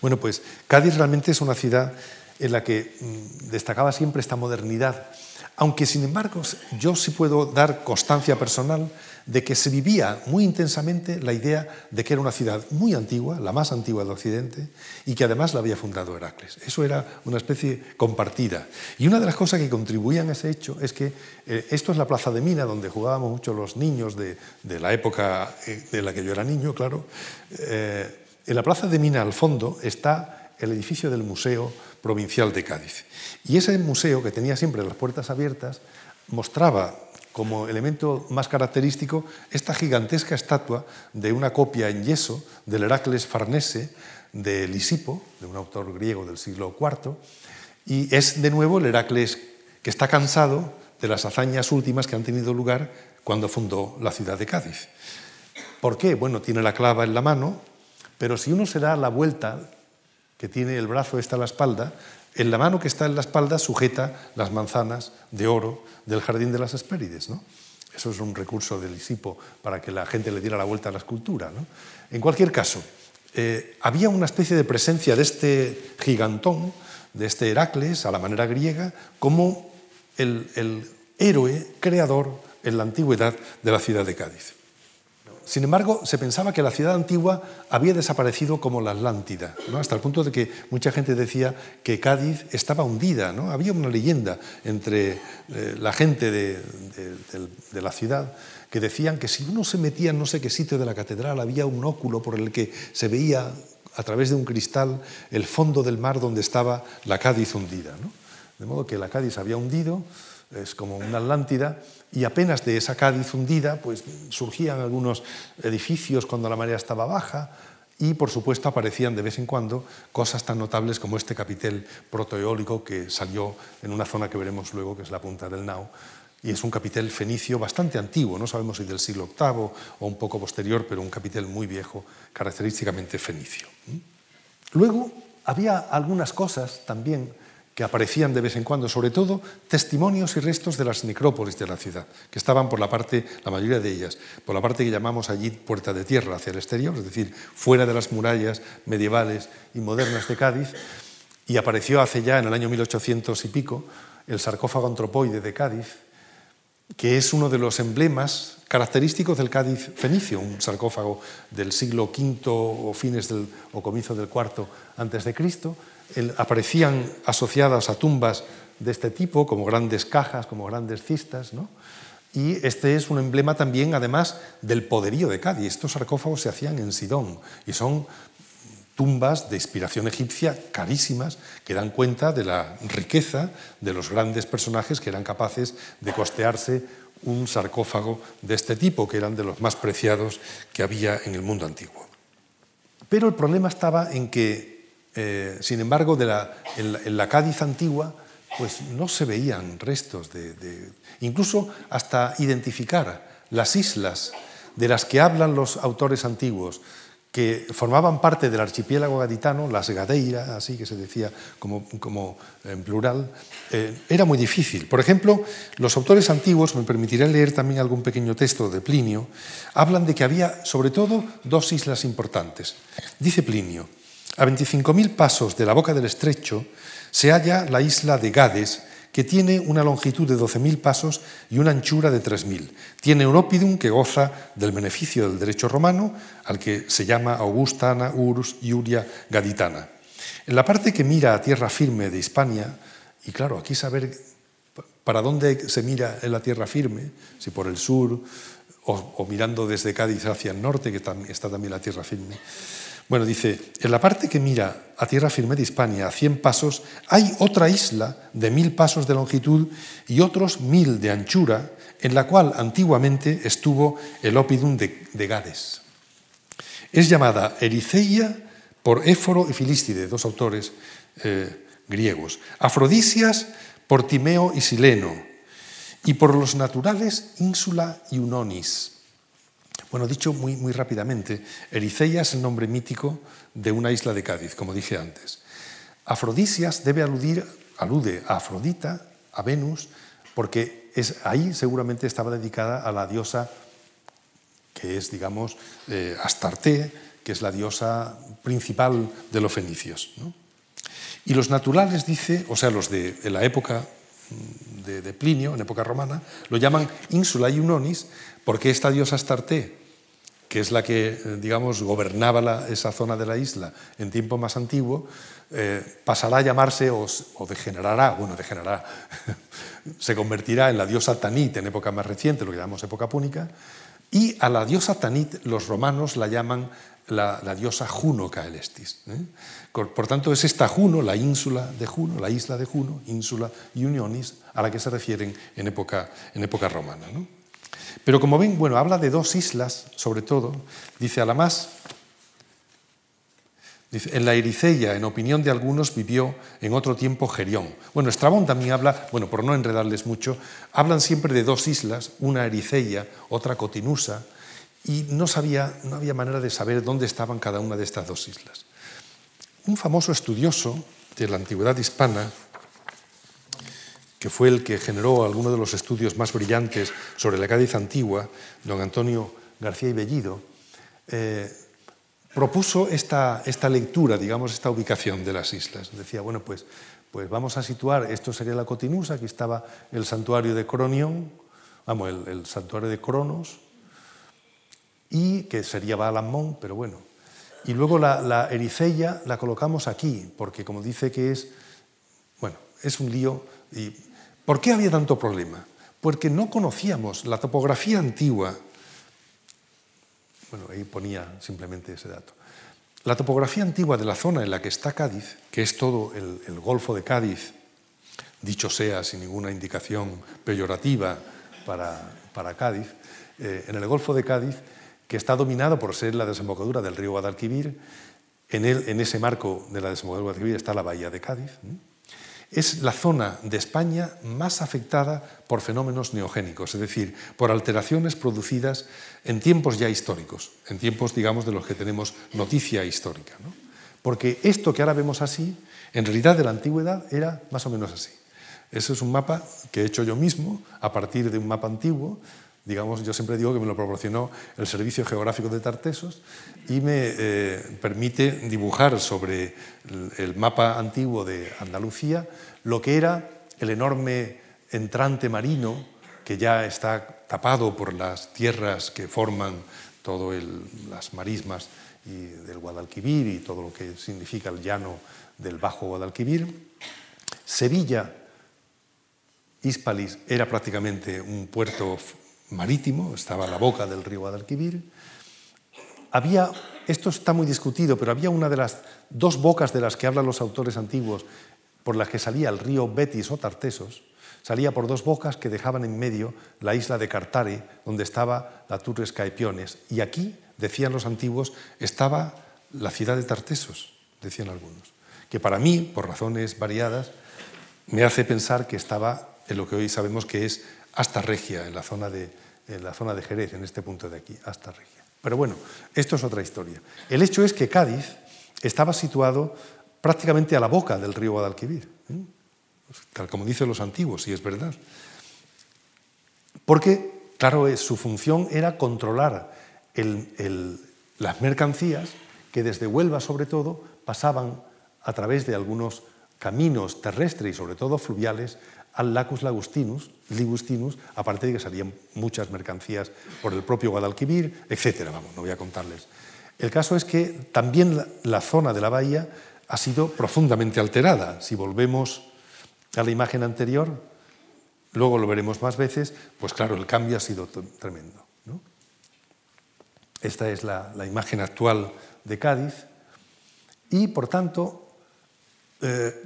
Bueno, pues Cádiz realmente es una ciudad en la que mm, destacaba siempre esta modernidad aunque, sin embargo, yo sí puedo dar constancia personal de que se vivía muy intensamente la idea de que era una ciudad muy antigua, la más antigua del Occidente, y que además la había fundado Heracles. Eso era una especie compartida. Y una de las cosas que contribuían a ese hecho es que eh, esto es la plaza de Mina, donde jugábamos mucho los niños de, la época eh, la que yo era niño, claro. Eh, en la plaza de Mina, al fondo, está el edificio del Museo Provincial de Cádiz. Y ese museo, que tenía siempre las puertas abiertas, mostraba como elemento más característico esta gigantesca estatua de una copia en yeso del Heracles Farnese de Lisipo, de un autor griego del siglo IV, y es de nuevo el Heracles que está cansado de las hazañas últimas que han tenido lugar cuando fundó la ciudad de Cádiz. ¿Por qué? Bueno, tiene la clava en la mano, pero si uno se da la vuelta, que tiene el brazo está en la espalda, en la mano que está en la espalda sujeta las manzanas de oro del jardín de las Hespérides. ¿no? Eso es un recurso del Isipo para que la gente le diera la vuelta a la escultura. En cualquier caso, eh, había una especie de presencia de este gigantón, de este Heracles, a la manera griega, como el héroe creador en la antigüedad de la ciudad de Cádiz. Sin embargo, se pensaba que la ciudad antigua había desaparecido como la Atlántida, hasta el punto de que mucha gente decía que Cádiz estaba hundida. ¿no? Había una leyenda entre eh, la gente de, la ciudad que decían que si uno se metía en no sé qué sitio de la catedral había un óculo por el que se veía a través de un cristal el fondo del mar donde estaba la Cádiz hundida. De modo que la Cádiz había hundido, es como una Atlántida, y apenas de esa Cádiz hundida pues, surgían algunos edificios cuando la marea estaba baja y por supuesto aparecían de vez en cuando cosas tan notables como este capitel protoeólico que salió en una zona que veremos luego que es la punta del Nao y es un capitel fenicio bastante antiguo, no sabemos si del siglo VIII o un poco posterior, pero un capitel muy viejo, característicamente fenicio. Luego había algunas cosas también que aparecían de vez en cuando, sobre todo testimonios y restos de las necrópolis de la ciudad, que estaban por la parte, la mayoría de ellas, por la parte que llamamos allí puerta de tierra hacia el exterior, es decir, fuera de las murallas medievales y modernas de Cádiz, y apareció hace ya en el año 1800 y pico el sarcófago antropoide de Cádiz, que es uno de los emblemas característicos del Cádiz fenicio, un sarcófago del siglo V o fines del, o comienzo del IV antes de Cristo, aparecían asociadas a tumbas de este tipo, como grandes cajas, como grandes cistas, Y este es un emblema también, además, del poderío de Cádiz. Estos sarcófagos se hacían en Sidón y son tumbas de inspiración egipcia carísimas que dan cuenta de la riqueza de los grandes personajes que eran capaces de costearse un sarcófago de este tipo, que eran de los más preciados que había en el mundo antiguo. Pero el problema estaba en que eh, sin embargo, en, la, Cádiz antigua, pues no se veían restos de, incluso hasta identificar las islas de las que hablan los autores antiguos, que formaban parte del archipiélago gaditano, las Gadeira, así que se decía como, en plural, eh, era muy difícil. Por ejemplo, los autores antiguos, me permitiré leer también algún pequeño texto de Plinio, hablan de que había sobre todo dos islas importantes. Dice Plinio, a 25.000 pasos de la boca del estrecho se halla la isla de Gades, que tiene una longitud de 12.000 pasos y una anchura de 3.000. Tiene un que goza del beneficio del derecho romano, al que se llama Augustana, Urus, Iuria, Gaditana. En la parte que mira a tierra firme de Hispania, y claro, aquí saber para dónde se mira en la tierra firme, si por el sur o mirando desde Cádiz hacia el norte, que está también la tierra firme, bueno, dice, en la parte que mira a tierra firme de Hispania, a 100 pasos, hay otra isla de mil pasos de longitud y otros mil de anchura, en la cual antiguamente estuvo el Opidum de, Gades. Es llamada Ericeia por Éforo y Filístide, dos autores eh, griegos. Afrodisias por Timeo y Sileno. Y por los naturales Ínsula y Unonis bueno, dicho muy, muy rápidamente, Ericeia es el nombre mítico de una isla de Cádiz, como dije antes. Afrodisias debe aludir, alude a Afrodita, a Venus, porque es, ahí seguramente estaba dedicada a la diosa que es, digamos, eh, Astarte, que es la diosa principal de los fenicios. Y los naturales, dice, o sea, los de, la época de, Plinio, en época romana, lo llaman Insula Iunonis, porque esta diosa Astarte, que es la que, eh, digamos, gobernaba esa zona de la isla en tiempo más antiguo, eh, pasará a llamarse, o, degenerará, bueno, degenerará, se convertirá en la diosa Tanit en época más reciente, lo que llamamos época púnica, y a la diosa Tanit los romanos la llaman la, diosa Juno Caelestis. ¿eh? Por tanto, es esta Juno, la ínsula de Juno, la isla de Juno, ínsula Unionis, a la que se refieren en época, en época romana. ¿no? Pero como ven, bueno, habla de dos islas, sobre todo. Dice, a la más, en la Ericella, en opinión de algunos, vivió en otro tiempo Gerión. Bueno, Estrabón también habla, bueno, por no enredarles mucho, hablan siempre de dos islas, una Ericella, otra Cotinusa, y no, sabía, no había manera de saber dónde estaban cada una de estas dos islas. Un famoso estudioso de la antigüedad hispana, que fue el que generó algunos de los estudios más brillantes sobre la Cádiz antigua, don Antonio García y Bellido, eh, propuso esta, esta, lectura, digamos, esta ubicación de las islas. Decía, bueno, pues, pues vamos a situar, esto sería la Cotinusa, aquí estaba el santuario de Cronion, vamos, el, santuario de Cronos, y que sería Balamón, pero bueno. Y luego la, la la colocamos aquí, porque como dice que es, bueno, es un lío. Y, ¿Por qué había tanto problema? Porque no conocíamos la topografía antigua bueno, ahí ponía simplemente ese dato. La topografía antigua de la zona en la que está Cádiz, que es todo el, Golfo de Cádiz, dicho sea sin ninguna indicación peyorativa para, Cádiz, eh, en el Golfo de Cádiz, que está dominado por ser la desembocadura del río Guadalquivir, en, en ese marco de la desembocadura del Guadalquivir está la bahía de Cádiz es la zona de España más afectada por fenómenos neogénicos, es decir, por alteraciones producidas en tiempos ya históricos, en tiempos, digamos, de los que tenemos noticia histórica. Porque esto que ahora vemos así, en realidad de la antigüedad era más o menos así. Ese es un mapa que he hecho yo mismo a partir de un mapa antiguo digamos, yo siempre digo que me lo proporcionó el Servicio Geográfico de Tartesos y me eh, permite dibujar sobre el, mapa antiguo de Andalucía lo que era el enorme entrante marino que ya está tapado por las tierras que forman todo las marismas y del Guadalquivir y todo lo que significa el llano del Bajo Guadalquivir. Sevilla, Hispalis, era prácticamente un puerto marítimo, estaba a la boca del río Guadalquivir. Había, esto está muy discutido, pero había una de las dos bocas de las que hablan los autores antiguos por las que salía el río Betis o Tartesos, salía por dos bocas que dejaban en medio la isla de Cartare, donde estaba la Turres Caepiones. Y aquí, decían los antiguos, estaba la ciudad de Tartesos, decían algunos, que para mí, por razones variadas, me hace pensar que estaba en lo que hoy sabemos que es hasta Regia, en la, zona de, en la zona de Jerez, en este punto de aquí, hasta Regia. Pero bueno, esto es otra historia. El hecho es que Cádiz estaba situado prácticamente a la boca del río Guadalquivir, ¿eh? tal como dicen los antiguos, y es verdad. Porque, claro, su función era controlar las mercancías que desde Huelva, sobre todo, pasaban a través de algunos caminos terrestres y sobre todo fluviales al Lacus Lagustinus, Ligustinus, aparte de que salían muchas mercancías por el propio Guadalquivir, etcétera. Vamos, no voy a contarles. El caso es que también la, zona de la bahía ha sido profundamente alterada. Si volvemos a la imagen anterior, luego lo veremos más veces, pues claro, el cambio ha sido tremendo. Esta es la, la imagen actual de Cádiz y, por tanto, eh,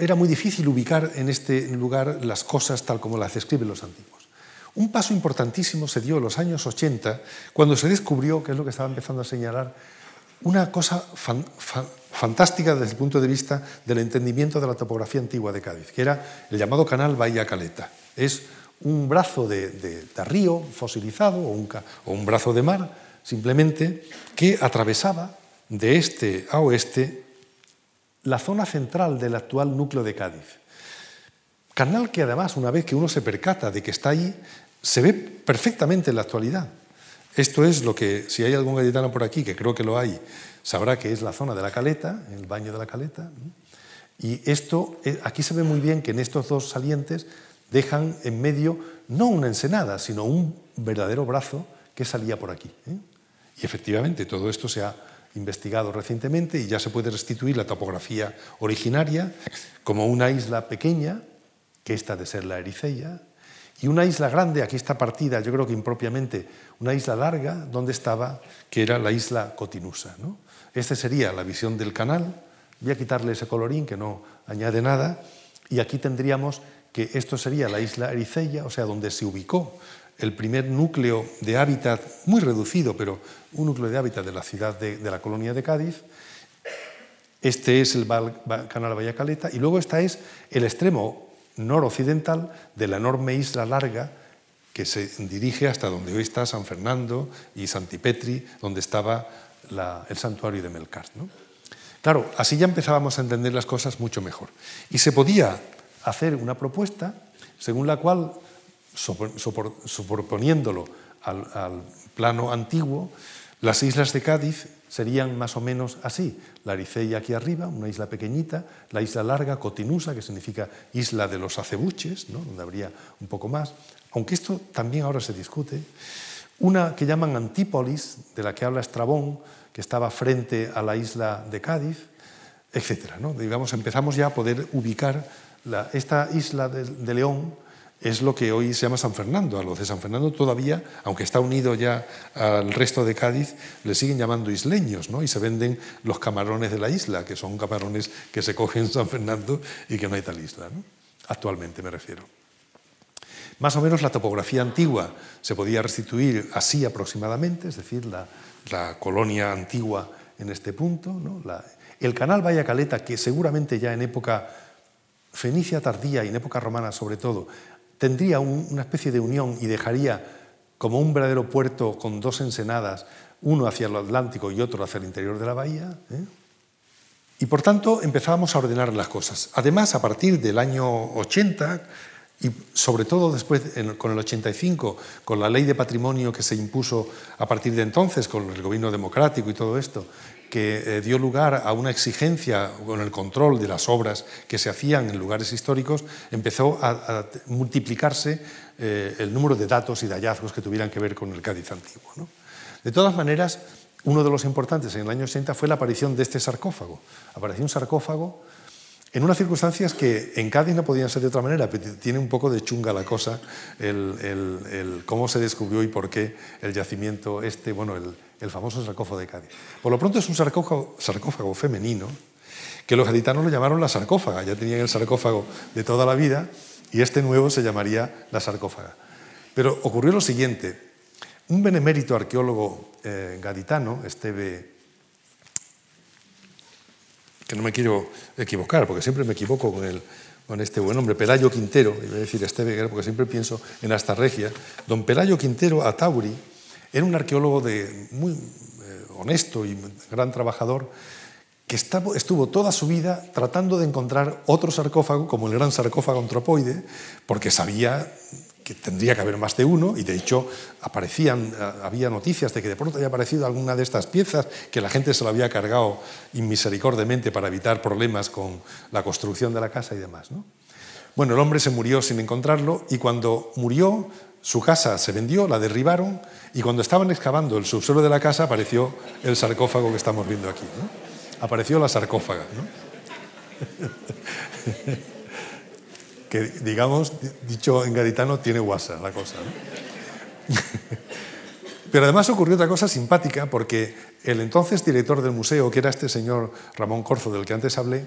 era muy difícil ubicar en este lugar las cosas tal como las describen los antiguos. Un paso importantísimo se dio en los años 80 cuando se descubrió, que es lo que estaba empezando a señalar, una cosa fantástica desde el punto de vista del entendimiento de la topografía antigua de Cádiz, que era el llamado canal Bahía Caleta. Es un brazo de, río fosilizado o un brazo de mar, simplemente, que atravesaba de este a oeste la zona central del actual núcleo de Cádiz. Canal que además, una vez que uno se percata de que está ahí, se ve perfectamente en la actualidad. Esto es lo que, si hay algún gaditano por aquí, que creo que lo hay, sabrá que es la zona de la caleta, el baño de la caleta. Y esto, eh, aquí se ve muy bien que en estos dos salientes dejan en medio no una ensenada, sino un verdadero brazo que salía por aquí. ¿eh? Y efectivamente todo esto se ha investigado recientemente y ya se puede restituir la topografía originaria como una isla pequeña, que esta de ser la Ericella, y una isla grande, aquí está partida, yo creo que impropiamente, una isla larga, donde estaba, que era la isla Cotinusa. ¿no? Esta sería la visión del canal, voy a quitarle ese colorín que no añade nada, y aquí tendríamos que esto sería la isla Ericella, o sea, donde se ubicó el primer núcleo de hábitat, muy reducido, pero un núcleo de hábitat de la ciudad de, la colonia de Cádiz, Este es el canal Vallecaleta y luego esta es el extremo noroccidental de la enorme isla larga que se dirige hasta donde hoy está San Fernando y Santipetri, donde estaba el santuario de Melcar. Claro, así ya empezábamos a entender las cosas mucho mejor. Y se podía hacer una propuesta según la cual, superponiéndolo al, plano antiguo, las islas de Cádiz serían más o menos así. La Aricella aquí arriba, una isla pequeñita, la isla larga, Cotinusa, que significa isla de los acebuches, donde habría un poco más, aunque esto también ahora se discute. Una que llaman Antípolis, de la que habla Estrabón, que estaba frente a la isla de Cádiz, etc. Digamos, empezamos ya a poder ubicar esta isla de León, es lo que hoy se llama San Fernando. A los de San Fernando todavía, aunque está unido ya al resto de Cádiz, le siguen llamando isleños, ¿no? Y se venden los camarones de la isla, que son camarones que se cogen en San Fernando y que no hay tal isla, ¿no? Actualmente me refiero. Más o menos la topografía antigua se podía restituir así aproximadamente, es decir, la, colonia antigua en este punto. ¿no? el canal Caleta, que seguramente ya en época fenicia tardía y en época romana sobre todo, tendría una especie de unión y dejaría como un verdadero puerto con dos ensenadas, uno hacia el Atlántico y otro hacia el interior de la bahía. ¿eh? Y por tanto empezábamos a ordenar las cosas. Además, a partir del año 80, y sobre todo después, con el 85, con la ley de patrimonio que se impuso a partir de entonces, con el gobierno democrático y todo esto, que eh, dio lugar a una exigencia con el control de las obras que se hacían en lugares históricos, empezó a, multiplicarse eh, el número de datos y de hallazgos que tuvieran que ver con el Cádiz antiguo. De todas maneras, uno de los importantes en el año 80 fue la aparición de este sarcófago. Apareció un sarcófago en unas circunstancias que en Cádiz no podían ser de otra manera, pero tiene un poco de chunga la cosa, el, cómo se descubrió y por qué el yacimiento este, bueno, el, famoso sarcófago de Cádiz. Por lo pronto es un sarcófago, femenino, que los gaditanos lo llamaron la sarcófaga, ya tenían el sarcófago de toda la vida, y este nuevo se llamaría la sarcófaga. Pero ocurrió lo siguiente, un benemérito arqueólogo eh, gaditano, Esteve que no me quiero equivocar, porque siempre me equivoco con, el, con este buen hombre, Pelayo Quintero, iba a decir Esteve porque siempre pienso en hasta regia. Don Pelayo Quintero Atauri era un arqueólogo muy eh, honesto y gran trabajador que estuvo toda su vida tratando de encontrar otro sarcófago, como el gran sarcófago antropoide, porque sabía que tendría que haber más de uno, y de hecho aparecían, eh, había noticias de que de pronto había aparecido alguna de estas piezas, que la gente se lo había cargado inmisericordiamente para evitar problemas con la construcción de la casa y demás. Bueno, el hombre se murió sin encontrarlo, y cuando murió, su casa se vendió, la derribaron, y cuando estaban excavando el subsuelo de la casa apareció el sarcófago que estamos viendo aquí. Apareció la sarcófaga. que digamos, dicho en gaditano, tiene guasa la cosa. Pero además ocurrió otra cosa simpática, porque el entonces director del museo, que era este señor Ramón Corzo, del que antes hablé,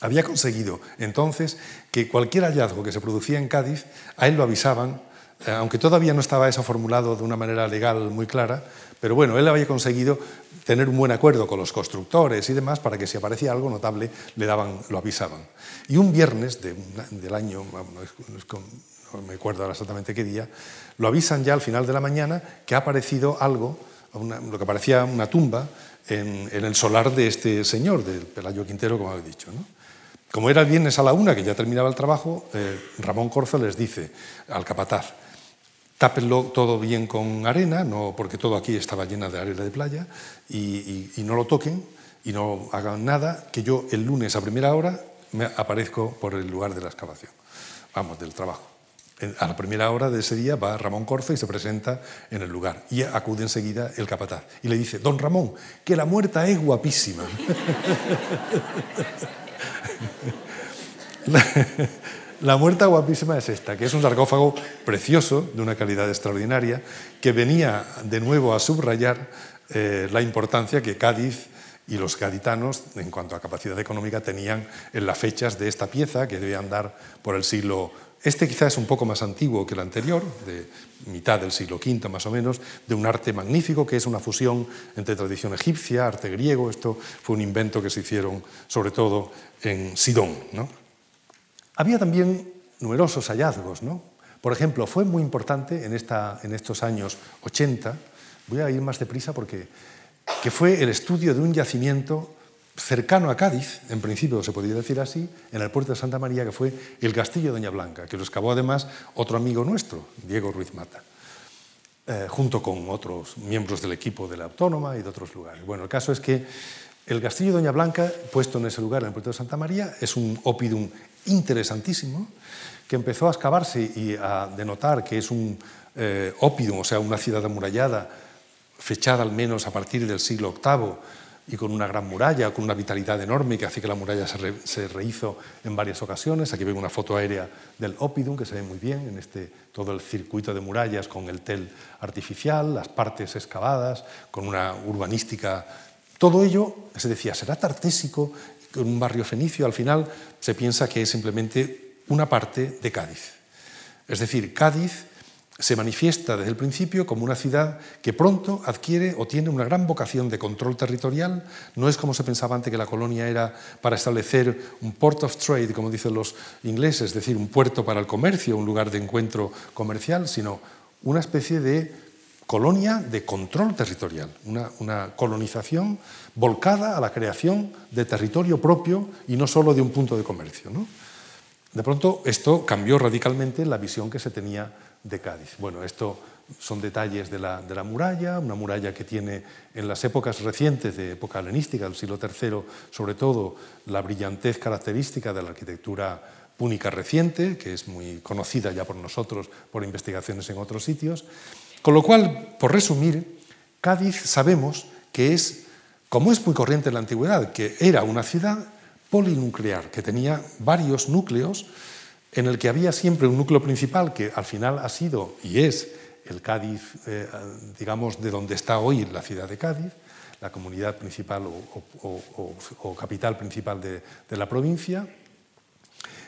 había conseguido entonces que cualquier hallazgo que se producía en Cádiz, a él lo avisaban, aunque todavía no estaba eso formulado de una manera legal muy clara, pero bueno, él había conseguido tener un buen acuerdo con los constructores y demás para que si aparecía algo notable le daban, lo avisaban. Y un viernes del año, no, me acuerdo exactamente qué día, lo avisan ya al final de la mañana que ha aparecido algo, lo que parecía una tumba, en, el solar de este señor, del Pelayo Quintero, como he dicho. Como era el viernes a la una, que ya terminaba el trabajo, eh, Ramón Corzo les dice al capataz, tápenlo todo bien con arena, no, porque todo aquí estaba llena de arena de playa, y, no lo toquen y no hagan nada, que yo el lunes a primera hora me aparezco por el lugar de la excavación, vamos, del trabajo. A la primera hora de ese día va Ramón Corzo y se presenta en el lugar. Y acude enseguida el capataz y le dice, don Ramón, que la muerta es guapísima. La muerta guapísima es esta, que es un sarcófago precioso, de una calidad extraordinaria, que venía de nuevo a subrayar eh, la importancia que Cádiz y los gaditanos, en cuanto a capacidad económica, tenían en las fechas de esta pieza, que debían dar por el siglo Este quizás es un poco más antiguo que el anterior, de mitad del siglo V más o menos, de un arte magnífico que es una fusión entre tradición egipcia, arte griego. Esto fue un invento que se hicieron sobre todo en Sidón. Había también numerosos hallazgos. ¿no? Por ejemplo, fue muy importante en, estos años 80, voy a ir más deprisa porque que fue el estudio de un yacimiento cercano a Cádiz, en principio se podría decir así, en el puerto de Santa María, que fue el castillo de Doña Blanca, que lo excavó además otro amigo nuestro, Diego Ruiz Mata, eh, junto con otros miembros del equipo de la Autónoma y de otros lugares. Bueno, el caso es que el castillo de Doña Blanca, puesto en ese lugar, en el puerto de Santa María, es un opidum interesantísimo, que empezó a excavarse y a denotar que es un eh, opidum, o sea, una ciudad amurallada, fechada al menos a partir del siglo VIII, y con una gran muralla, con una vitalidad enorme que hace que la muralla se, rehizo en varias ocasiones. Aquí ven una foto aérea del Oppidum que se ve muy bien en este, todo el circuito de murallas con el tel artificial, las partes excavadas, con una urbanística. Todo ello, se decía, será tartésico, un barrio fenicio. Al final se piensa que es simplemente una parte de Cádiz. Es decir, Cádiz se manifiesta desde el principio como una ciudad que pronto adquiere o tiene una gran vocación de control territorial. No es como se pensaba antes que la colonia era para establecer un port of trade, como dicen los ingleses, es decir, un puerto para el comercio, un lugar de encuentro comercial, sino una especie de colonia de control territorial, una, colonización volcada a la creación de territorio propio y no solo de un punto de comercio. De pronto esto cambió radicalmente la visión que se tenía de Cádiz. Bueno, esto son detalles de la, muralla, una muralla que tiene en las épocas recientes de época helenística, del siglo III, sobre todo la brillantez característica de la arquitectura púnica reciente, que es muy conocida ya por nosotros por investigaciones en otros sitios. Con lo cual, por resumir, Cádiz sabemos que es, como es muy corriente en la antigüedad, que era una ciudad polinuclear, que tenía varios núcleos en el que había siempre un núcleo principal que al final ha sido y es el Cádiz, eh, digamos, de donde está hoy la ciudad de Cádiz, la comunidad principal o, capital principal de, la provincia,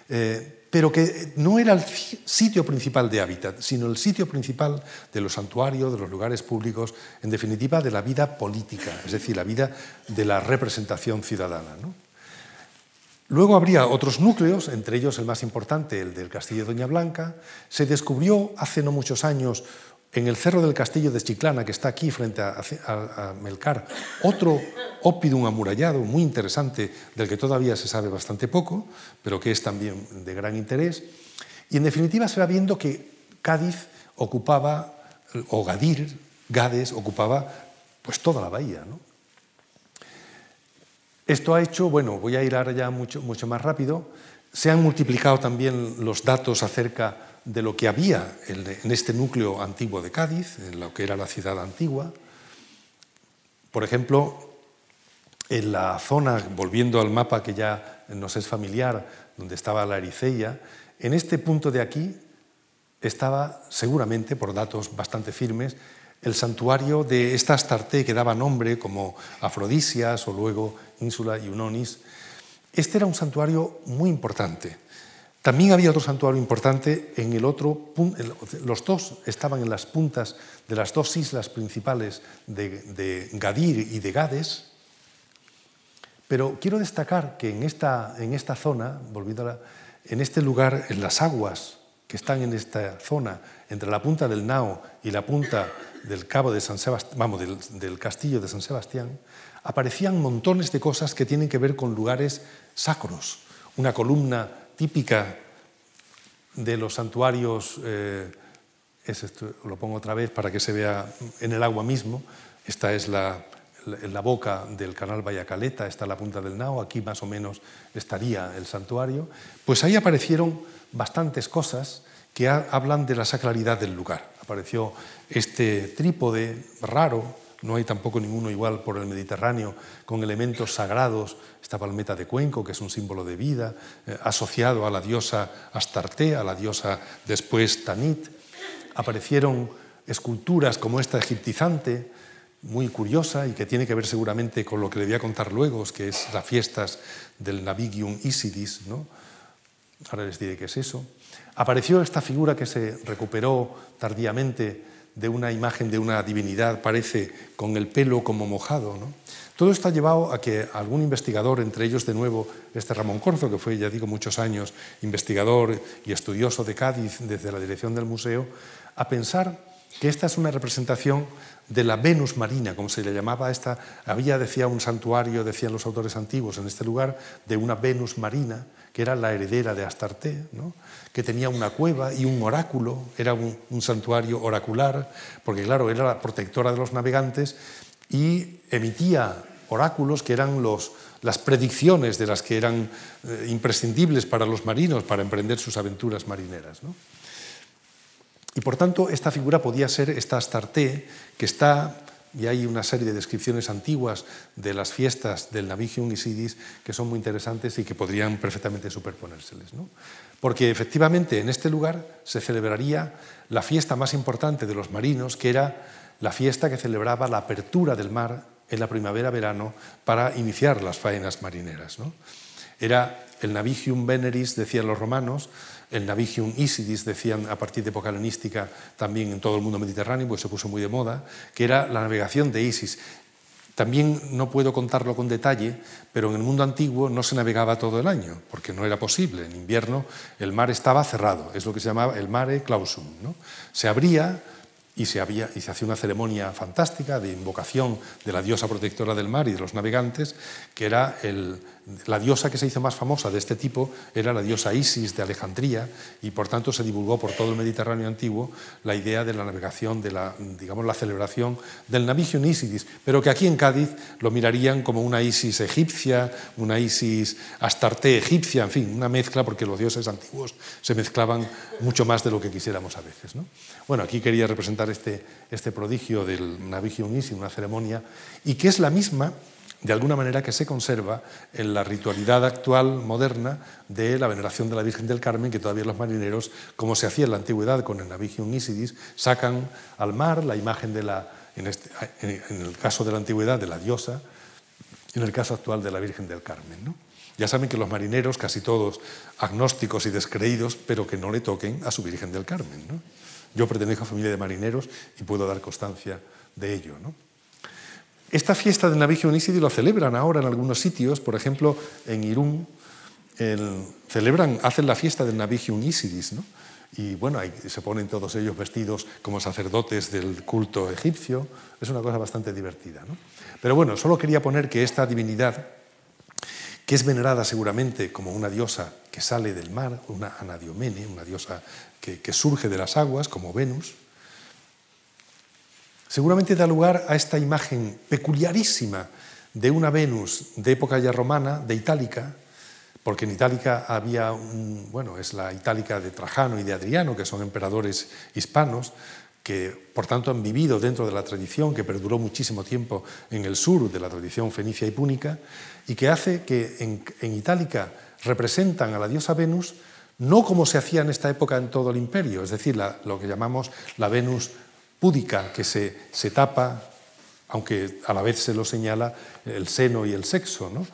eh, pero que no era el sitio principal de hábitat, sino el sitio principal de los santuarios, de los lugares públicos, en definitiva de la vida política, es decir, la vida de la representación ciudadana. Luego habría otros núcleos, entre ellos el más importante, el del Castillo de Doña Blanca. Se descubrió hace no muchos años en el cerro del Castillo de Chiclana, que está aquí frente a, Melcar, otro ópidum amurallado muy interesante, del que todavía se sabe bastante poco, pero que es también de gran interés. Y en definitiva se va viendo que Cádiz ocupaba, o Gadir, Gades, ocupaba pues toda la bahía. ¿no? Esto ha hecho, bueno, voy a ir ahora ya mucho, mucho más rápido, se han multiplicado también los datos acerca de lo que había en este núcleo antiguo de Cádiz, en lo que era la ciudad antigua. Por ejemplo, en la zona, volviendo al mapa que ya nos es familiar, donde estaba la Ericeia, en este punto de aquí estaba seguramente, por datos bastante firmes, el santuario de esta Astarte que daba nombre como Afrodisias o luego Ínsula Iunonis. Este era un santuario muy importante. También había otro santuario importante en el otro, los dos estaban en las puntas de las dos islas principales de, Gadir y de Gades, pero quiero destacar que en esta, en esta zona, volviendo a en este lugar, en las aguas que están en esta zona, entre la punta del Nao y la punta del cabo de San Sebastián, del, castillo de San Sebastián, aparecían montones de cosas que tienen que ver con lugares sacros. Una columna típica de los santuarios, eh, lo pongo otra vez para que se vea en el agua mismo, esta es la, boca del canal Vallacaleta, está la punta del Nao, aquí más o menos estaría el santuario, pues ahí aparecieron bastantes cosas que hablan de la sacralidad del lugar. Apareció este trípode raro, no hay tampoco ninguno igual por el Mediterráneo, con elementos sagrados, esta palmeta de cuenco, que es un símbolo de vida, eh, asociado a la diosa Astarte, a la diosa después Tanit. Aparecieron esculturas como esta egiptizante, muy curiosa y que tiene que ver seguramente con lo que le voy a contar luego, que es las fiestas del Navigium Isidis. ¿no? Ahora les diré qué es eso. Apareció esta figura que se recuperó tardíamente de una imagen de una divinidad, parece, con el pelo como mojado. Todo esto ha llevado a que algún investigador, entre ellos de nuevo este Ramón Corzo, que fue, ya digo, muchos años investigador y estudioso de Cádiz desde la dirección del museo, a pensar que esta es una representación de la Venus marina, como se le llamaba esta. Había, decía un santuario, decían los autores antiguos, en este lugar, de una Venus marina, que era la heredera de Astarte, que tenía una cueva y un oráculo, era un, santuario oracular, porque claro, era la protectora de los navegantes y emitía oráculos que eran las predicciones de las que eran eh, imprescindibles para los marinos para emprender sus aventuras marineras. Y por tanto, esta figura podía ser esta Astarte, que está, y hay una serie de descripciones antiguas de las fiestas del Navigium Isidis que son muy interesantes y que podrían perfectamente superponérseles. Porque efectivamente en este lugar se celebraría la fiesta más importante de los marinos, que era la fiesta que celebraba la apertura del mar en la primavera-verano para iniciar las faenas marineras. Era el Navigium Veneris, decían los romanos, el Navigium Isidis, decían a partir de época helenística también en todo el mundo mediterráneo, pues se puso muy de moda, que era la navegación de Isis. También no puedo contarlo con detalle, pero en el mundo antiguo no se navegaba todo el año, porque no era posible. En invierno el mar estaba cerrado, es lo que se llamaba el mare clausum. ¿no? Se abría y se, había, y se hacía una ceremonia fantástica de invocación de la diosa protectora del mar y de los navegantes, que era el, la diosa que se hizo más famosa de este tipo era la diosa Isis de Alejandría y por tanto se divulgó por todo el Mediterráneo antiguo la idea de la navegación, de la, digamos, la celebración del Navigium Isidis, pero que aquí en Cádiz lo mirarían como una Isis egipcia, una Isis astarte egipcia, en fin, una mezcla porque los dioses antiguos se mezclaban mucho más de lo que quisiéramos a veces. ¿no? Bueno, aquí quería representar este, este prodigio del Navigium Isis, una ceremonia, y que es la misma de alguna manera que se conserva en la ritualidad actual, moderna, de la veneración de la Virgen del Carmen, que todavía los marineros, como se hacía en la antigüedad con el Navigium Isidis, sacan al mar la imagen de la, en, este, el caso de la antigüedad, de la diosa, en el caso actual de la Virgen del Carmen. Ya saben que los marineros, casi todos agnósticos y descreídos, pero que no le toquen a su Virgen del Carmen. ¿no? Yo pertenezco a familia de marineros y puedo dar constancia de ello. Esta fiesta del Navigio Isidis lo celebran ahora en algunos sitios, por ejemplo, en Irún, celebran, hacen la fiesta del Navigium Isidis, ¿no? y bueno, ahí se ponen todos ellos vestidos como sacerdotes del culto egipcio, es una cosa bastante divertida. ¿no? Pero bueno, solo quería poner que esta divinidad, que es venerada seguramente como una diosa que sale del mar, una anadiomene, una diosa que surge de las aguas, como Venus, seguramente da lugar a esta imagen peculiarísima de una Venus de época ya romana, de Itálica, porque en Itálica había, un, bueno, es la Itálica de Trajano y de Adriano, que son emperadores hispanos, que por tanto han vivido dentro de la tradición que perduró muchísimo tiempo en el sur de la tradición fenicia y púnica, y que hace que en, Itálica representan a la diosa Venus no como se hacía en esta época en todo el imperio, es decir, lo que llamamos la Venus púdica que se, se, tapa, aunque a la vez se lo señala el seno y el sexo, ¿no?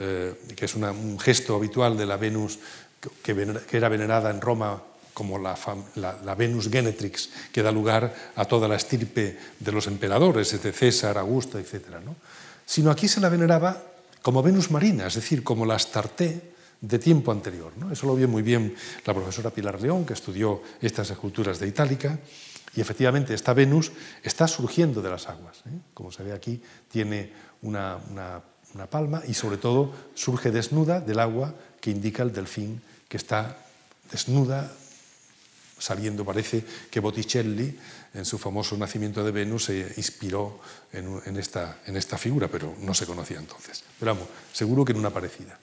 Eh, que es un gesto habitual de la Venus que, era venerada en Roma como la, Venus Genetrix, que da lugar a toda la estirpe de los emperadores, de César, Augusto, etc. ¿no? Sino aquí se la veneraba como Venus marina, es decir, como la Astarte de tiempo anterior. ¿no? Eso lo vio muy bien la profesora Pilar León, que estudió estas esculturas de Itálica, y efectivamente, esta Venus está surgiendo de las aguas. ¿eh? Como se ve aquí, tiene una, palma y sobre todo surge desnuda del agua que indica el delfín que está desnuda, sabiendo, parece que Botticelli, en su famoso Nacimiento de Venus, se inspiró en, esta, en esta figura, pero no se conocía entonces. Pero vamos, seguro que en una parecida.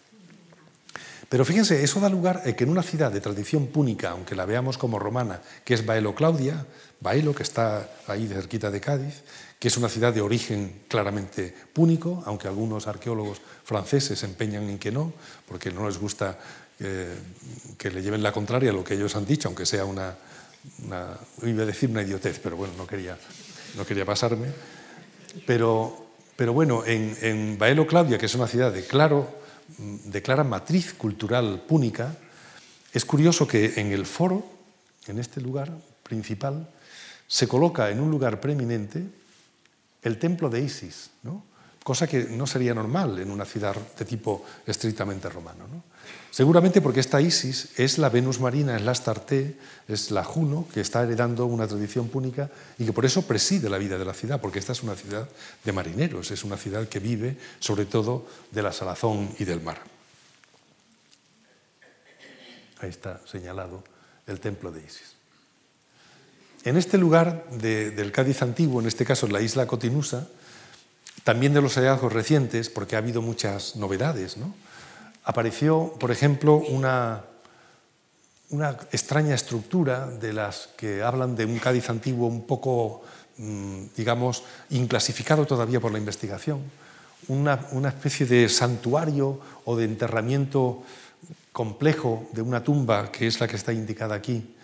Pero fíjense, eso da lugar a que en una ciudad de tradición púnica, aunque la veamos como romana, que es Baelo Claudia, Baelo, que está ahí cerquita de Cádiz, que es una ciudad de origen claramente púnico, aunque algunos arqueólogos franceses se empeñan en que no, porque no les gusta eh, que le lleven la contraria a lo que ellos han dicho, aunque sea una, iba a decir una idiotez, pero bueno, no quería, no quería pasarme. Pero, pero bueno, en, en Baelo Claudia, que es una ciudad de claro de clara matriz cultural púnica, Es curioso que en el foro, en este lugar principal, se coloca en un lugar preeminente el templo de Isis, ¿no? cosa que no sería normal en una ciudad de tipo estrictamente romano. Seguramente porque esta Isis es la Venus marina, es la Astarte, es la Juno, que está heredando una tradición púnica y que por eso preside la vida de la ciudad, porque esta es una ciudad de marineros, es una ciudad que vive sobre todo de la salazón y del mar. Ahí está señalado el templo de Isis. En este lugar del Cádiz antiguo, en este caso en la isla Cotinusa, también de los hallazgos recientes, porque ha habido muchas novedades, apareció, por ejemplo, una, una extraña estructura de las que hablan de un Cádiz antiguo un poco, mm, digamos, inclasificado todavía por la investigación, una, una especie de santuario o de enterramiento complejo de una tumba, que es la que está indicada aquí,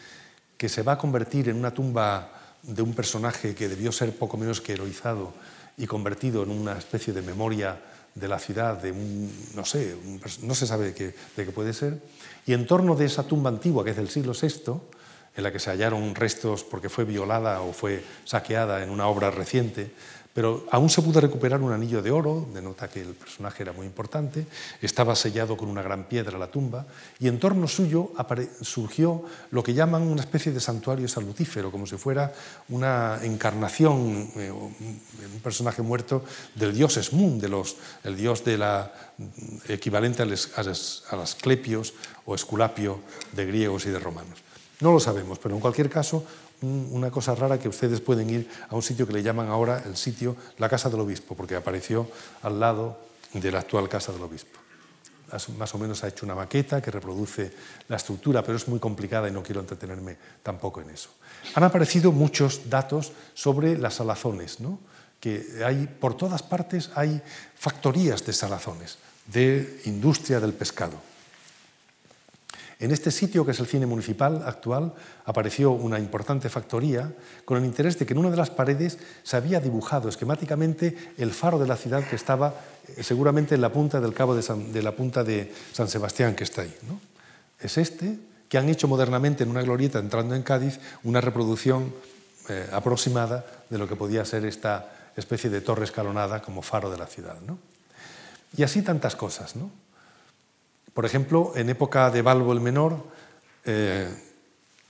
que se va a convertir en una tumba de un personaje que debió ser poco menos que heroizado y convertido en una especie de memoria de la ciudad, de un, no sé, no se sabe de qué, de qué puede ser, y en torno de esa tumba antigua, que es del siglo VI, en la que se hallaron restos porque fue violada o fue saqueada en una obra reciente, pero aún se pudo recuperar un anillo de oro, denota que el personaje era muy importante, estaba sellado con una gran piedra la tumba, y en torno suyo surgió lo que llaman una especie de santuario salutífero, como si fuera una encarnación, eh, un personaje muerto del dios Esmun, el dios de la, equivalente a, los, a Asclepios o Esculapio de griegos y de romanos. No lo sabemos, pero en cualquier caso una cosa rara que ustedes pueden ir a un sitio que le llaman ahora el sitio la Casa del Obispo, porque apareció al lado de la actual Casa del Obispo. Más o menos ha hecho una maqueta que reproduce la estructura, pero es muy complicada y no quiero entretenerme tampoco en eso. Han aparecido muchos datos sobre las salazones, ¿no? que hay, por todas partes hay factorías de salazones, de industria del pescado. En este sitio, que es el cine municipal actual, apareció una importante factoría con el interés de que en una de las paredes se había dibujado esquemáticamente el faro de la ciudad que estaba eh, seguramente en la punta del cabo de, la punta de San Sebastián que está ahí. Es este que han hecho modernamente en una glorieta entrando en Cádiz una reproducción eh, aproximada de lo que podía ser esta especie de torre escalonada como faro de la ciudad. Y así tantas cosas. ¿no? Por ejemplo, en época de Balbo el Menor, eh,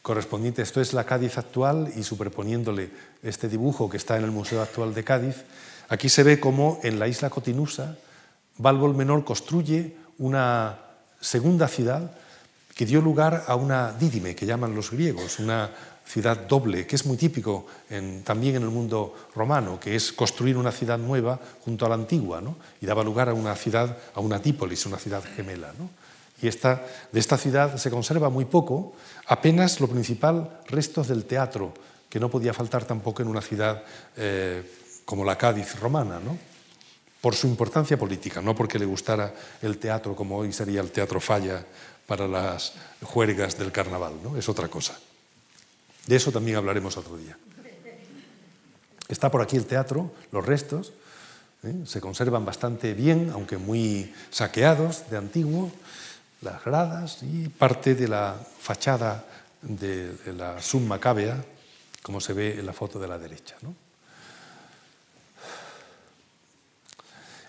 correspondiente, esto es la Cádiz actual y superponiéndole este dibujo que está en el Museo Actual de Cádiz, aquí se ve cómo en la isla Cotinusa Balbo el Menor construye una segunda ciudad que dio lugar a una dídime, que llaman los griegos, una ciudad doble, que es muy típico también en el mundo romano, que es construir una ciudad nueva junto a la antigua, y daba lugar a una ciudad, a una típolis, una ciudad gemela. Y esta, de esta ciudad se conserva muy poco, apenas lo principal, restos del teatro, que no podía faltar tampoco en una ciudad eh, como la Cádiz romana, por su importancia política, no porque le gustara el teatro como hoy sería el teatro falla para las juergas del carnaval, ¿no? es otra cosa. De eso también hablaremos otro día. Está por aquí el teatro, los restos, ¿eh? se conservan bastante bien, aunque muy saqueados de antiguo, las gradas y parte de la fachada de la summa cavea, como se ve en la foto de la derecha.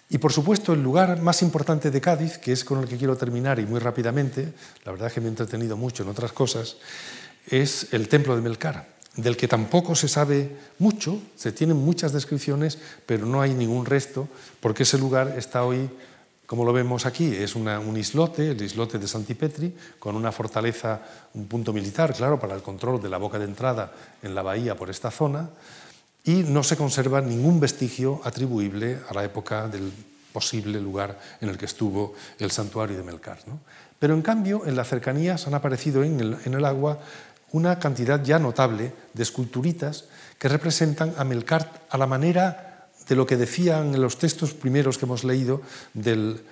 Y por supuesto el lugar más importante de Cádiz, que es con el que quiero terminar y muy rápidamente, la verdad es que me he entretenido mucho en otras cosas, es el templo de Melcar, del que tampoco se sabe mucho, se tienen muchas descripciones, pero no hay ningún resto, porque ese lugar está hoy, como lo vemos aquí, es un islote, el islote de Santipetri, con una fortaleza, un punto militar, claro, para el control de la boca de entrada en la bahía por esta zona, y no se conserva ningún vestigio atribuible a la época del posible lugar en el que estuvo el santuario de Melcar. Pero en cambio, en las cercanías han aparecido en el agua una cantidad ya notable de esculturitas que representan a Melkart a la manera de lo que decían en los textos primeros que hemos leído del,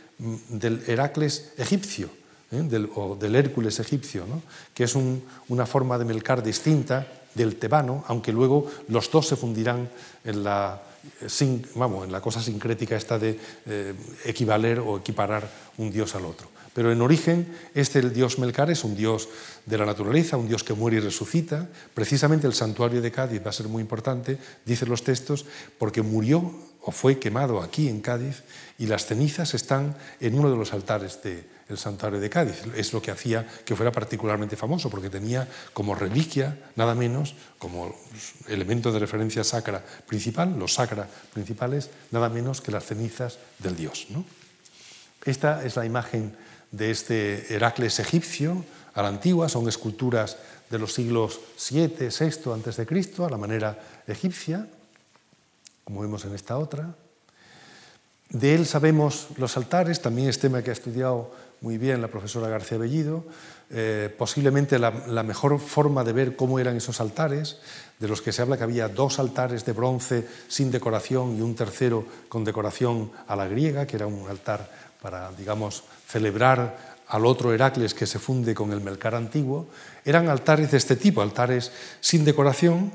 Heracles egipcio, del, o del Hércules egipcio, que es una forma de Melcar distinta del tebano, aunque luego los dos se fundirán en la, vamos, en la cosa sincrética esta de eh, equivaler o equiparar un dios al otro. Pero en origen, este el dios Melcar es un dios de la naturaleza, un dios que muere y resucita. Precisamente el santuario de Cádiz va a ser muy importante, dicen los textos, porque murió o fue quemado aquí en Cádiz y las cenizas están en uno de los altares del santuario de Cádiz. Es lo que hacía que fuera particularmente famoso, porque tenía como reliquia, nada menos, como elemento de referencia sacra principal, los sacra principales, nada menos que las cenizas del dios. Esta es la imagen de este Heracles egipcio a la antigua, son esculturas de los siglos 7, 6 antes de Cristo, a la manera egipcia, como vemos en esta otra. De él sabemos los altares, también es tema que ha estudiado muy bien la profesora García Bellido, eh, posiblemente la, mejor forma de ver cómo eran esos altares, de los que se habla que había dos altares de bronce sin decoración y un tercero con decoración a la griega, que era un altar para, digamos, celebrar al otro Heracles que se funde con el Melcar antiguo, eran altares de este tipo, altares sin decoración,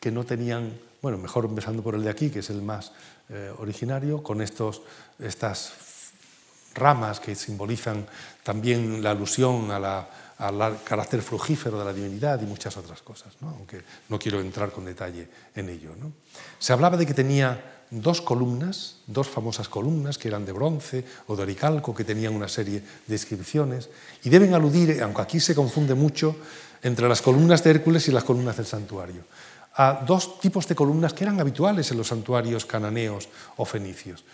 que no tenían, bueno, mejor empezando por el de aquí, que es el más eh, originario, con estos, estas ramas que simbolizan también la alusión al carácter frugífero de la divinidad y muchas otras cosas, aunque no quiero entrar con detalle en ello. Se hablaba de que tenía dos columnas, dos famosas columnas que eran de bronce o de oricalco, que tenían una serie de inscripciones, y deben aludir, aunque aquí se confunde mucho, entre las columnas de Hércules y las columnas del santuario, a dos tipos de columnas que eran habituales en los santuarios cananeos o fenicios.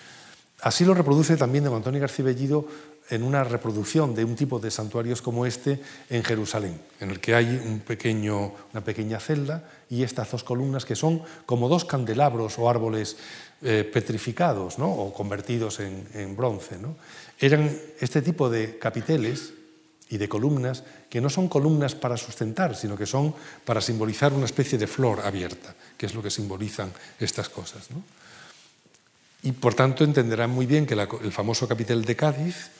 Así lo reproduce también de Antonio García Bellido en una reproducción de un tipo de santuarios como este en Jerusalén, en el que hay un pequeño, una pequeña celda y estas dos columnas que son como dos candelabros o árboles eh, petrificados ¿no? o convertidos en, bronce. ¿no? Eran este tipo de capiteles y de columnas que no son columnas para sustentar, sino que son para simbolizar una especie de flor abierta, que es lo que simbolizan estas cosas. ¿no? Y por tanto entenderán muy bien que el famoso capitel de Cádiz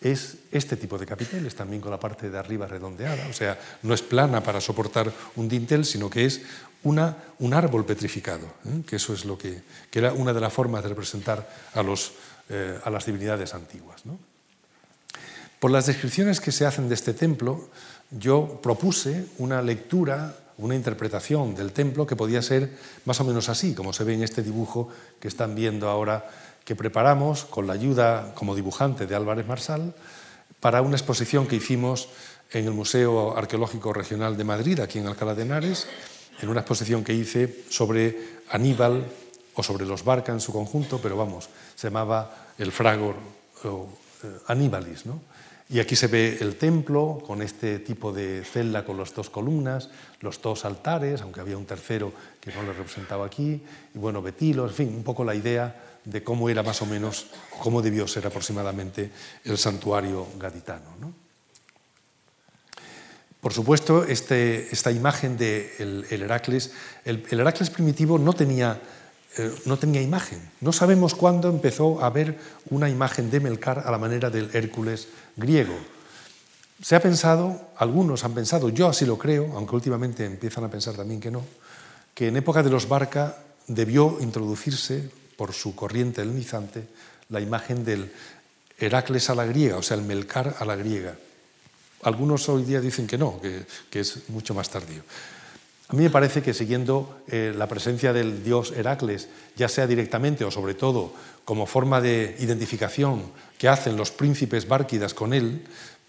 es este tipo de capiteles, también con la parte de arriba redondeada, o sea, no es plana para soportar un dintel, sino que es una, un árbol petrificado, ¿eh? que eso es lo que, que, era una de las formas de representar a, los, eh, a las divinidades antiguas. ¿no? Por las descripciones que se hacen de este templo, yo propuse una lectura, una interpretación del templo que podía ser más o menos así, como se ve en este dibujo que están viendo ahora que preparamos con la ayuda como dibujante de Álvarez Marsal para una exposición que hicimos en el Museo Arqueológico Regional de Madrid, aquí en Alcalá de Henares, en una exposición que hice sobre Aníbal o sobre los Barca en su conjunto, pero vamos, se llamaba el Fragor o eh, Aníbalis. ¿no? Y aquí se ve el templo con este tipo de celda con las dos columnas, los dos altares, aunque había un tercero que no lo representaba aquí, y bueno, betilos, en fin, un poco la idea de cómo era más o menos, cómo debió ser aproximadamente el santuario gaditano. ¿no? Por supuesto, este, esta imagen del de el Heracles, el, Heracles primitivo no tenía, eh, no tenía imagen. No sabemos cuándo empezó a haber una imagen de Melcar a la manera del Hércules griego. Se ha pensado, algunos han pensado, yo así lo creo, aunque últimamente empiezan a pensar también que no, que en época de los Barca debió introducirse por su corriente helenizante, la imagen del Heracles a la griega, o sea, el Melcar a la griega. Algunos hoy día dicen que no, que, es mucho más tardío. A mí me parece que siguiendo eh, la presencia del dios Heracles, ya sea directamente o sobre todo como forma de identificación que hacen los príncipes bárquidas con él,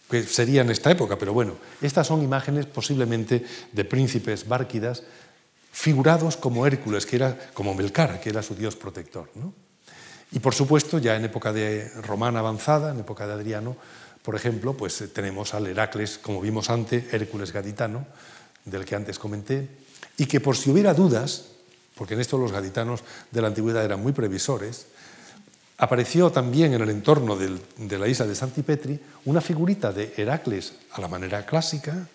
que sería en esta época, pero bueno, estas son imágenes posiblemente de príncipes bárquidas figurados como Hércules, que era como Melcar, que era su dios protector. Y por supuesto, ya en época de romana avanzada, en época de Adriano, por ejemplo, pues eh, tenemos al Heracles, como vimos antes, Hércules gaditano, del que antes comenté, y que por si hubiera dudas, porque en esto los gaditanos de la antigüedad eran muy previsores, apareció también en el entorno de la isla de Santipetri una figurita de Heracles a la manera clásica,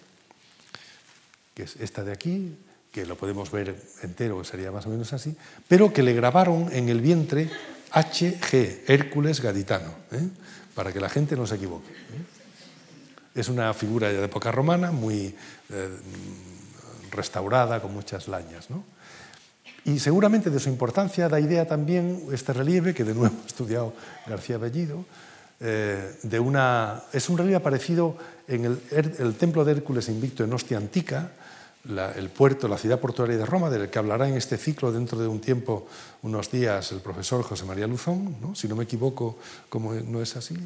que es esta de aquí, que lo podemos ver entero, sería más o menos así, pero que le grabaron en el vientre HG, Hércules Gaditano, ¿eh? para que la gente no se equivoque. ¿eh? Es una figura de época romana, muy eh, restaurada, con muchas lañas. Y seguramente de su importancia da idea también este relieve, que de nuevo ha estudiado García Bellido, de una, es un relieve aparecido en el, templo de Hércules invicto en Ostia Antica, la, el puerto, la ciudad portuaria de Roma, del que hablará en este ciclo dentro de un tiempo, unos días, el profesor José María Luzón, ¿no? si no me equivoco, como no es así.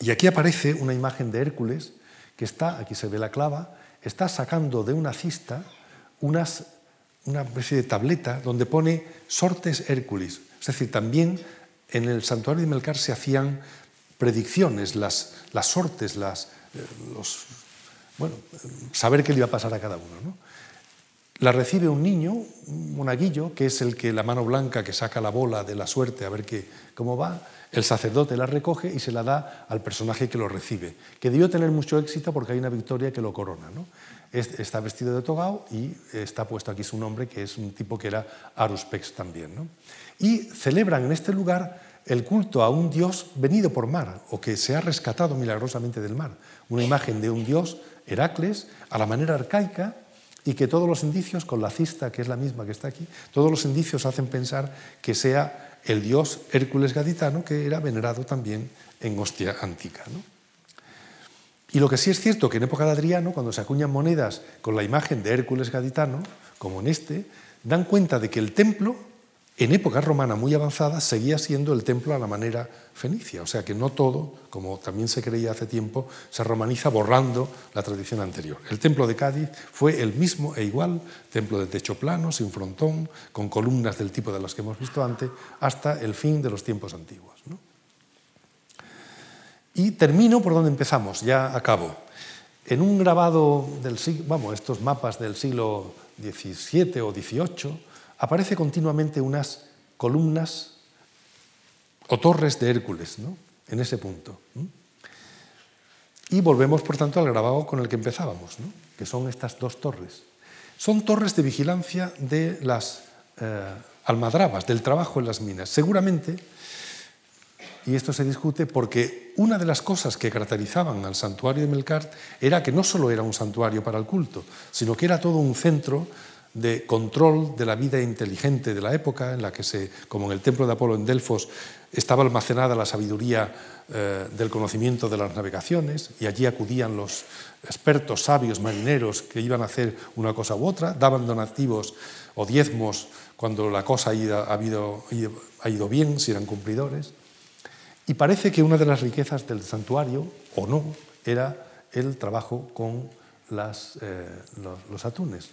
Y aquí aparece una imagen de Hércules que está, aquí se ve la clava, está sacando de una cista unas, una especie de tableta donde pone sortes Hércules. Es decir, también en el santuario de Melcar se hacían predicciones, las, las sortes, las, eh, los, bueno, saber qué le iba a pasar a cada uno. ¿no? La recibe un niño, un monaguillo, que es el que la mano blanca que saca la bola de la suerte a ver qué, cómo va. El sacerdote la recoge y se la da al personaje que lo recibe, que debió tener mucho éxito porque hay una victoria que lo corona. Está vestido de togao y está puesto aquí su nombre, que es un tipo que era Aruspex también. ¿no? Y celebran en este lugar el culto a un dios venido por mar o que se ha rescatado milagrosamente del mar. Una imagen de un dios, Heracles, a la manera arcaica y que todos los indicios, con la cista, que es la misma que está aquí, todos los indicios hacen pensar que sea el dios Hércules gaditano, que era venerado también en Ostia antica. Y lo que sí es cierto que en época de Adriano, cuando se acuñan monedas con la imagen de Hércules gaditano, como en este, dan cuenta de que el templo en época romana muy avanzada seguía siendo el templo a la manera fenicia, o sea que no todo, como también se creía hace tiempo, se romaniza borrando la tradición anterior. El templo de Cádiz fue el mismo e igual, templo de techo plano, sin frontón, con columnas del tipo de las que hemos visto antes, hasta el fin de los tiempos antiguos. Y termino por donde empezamos, ya acabo. En un grabado del siglo, vamos, estos mapas del siglo XVII o XVIII, aparece continuamente unas columnas o torres de Hércules, ¿no? en ese punto. Y volvemos, por tanto, al grabado con el que empezábamos, ¿no? que son estas dos torres. Son torres de vigilancia de las eh, almadrabas, del trabajo en las minas. Seguramente, y esto se discute porque una de las cosas que caracterizaban al santuario de Melkart era que no solo era un santuario para el culto, sino que era todo un centro de control de la vida inteligente de la época, en la que, se, como en el templo de Apolo en Delfos, estaba almacenada la sabiduría eh, del conocimiento de las navegaciones, y allí acudían los expertos, sabios, marineros que iban a hacer una cosa u otra, daban donativos o diezmos cuando la cosa ha ido, ha ido bien, si eran cumplidores. Y parece que una de las riquezas del santuario, o no, era el trabajo con las, eh, los, atunes,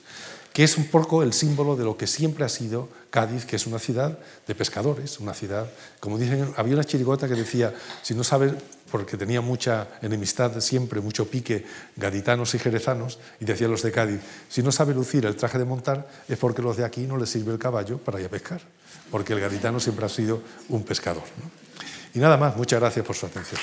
que es un poco el símbolo de lo que siempre ha sido Cádiz, que es una ciudad de pescadores, una ciudad, como dicen, había una chirigota que decía, si no sabes, porque tenía mucha enemistad siempre, mucho pique, gaditanos y jerezanos, y decían los de Cádiz, si no sabe lucir el traje de montar, es porque los de aquí no les sirve el caballo para ir a pescar, porque el gaditano siempre ha sido un pescador. Y nada más, muchas gracias por su atención.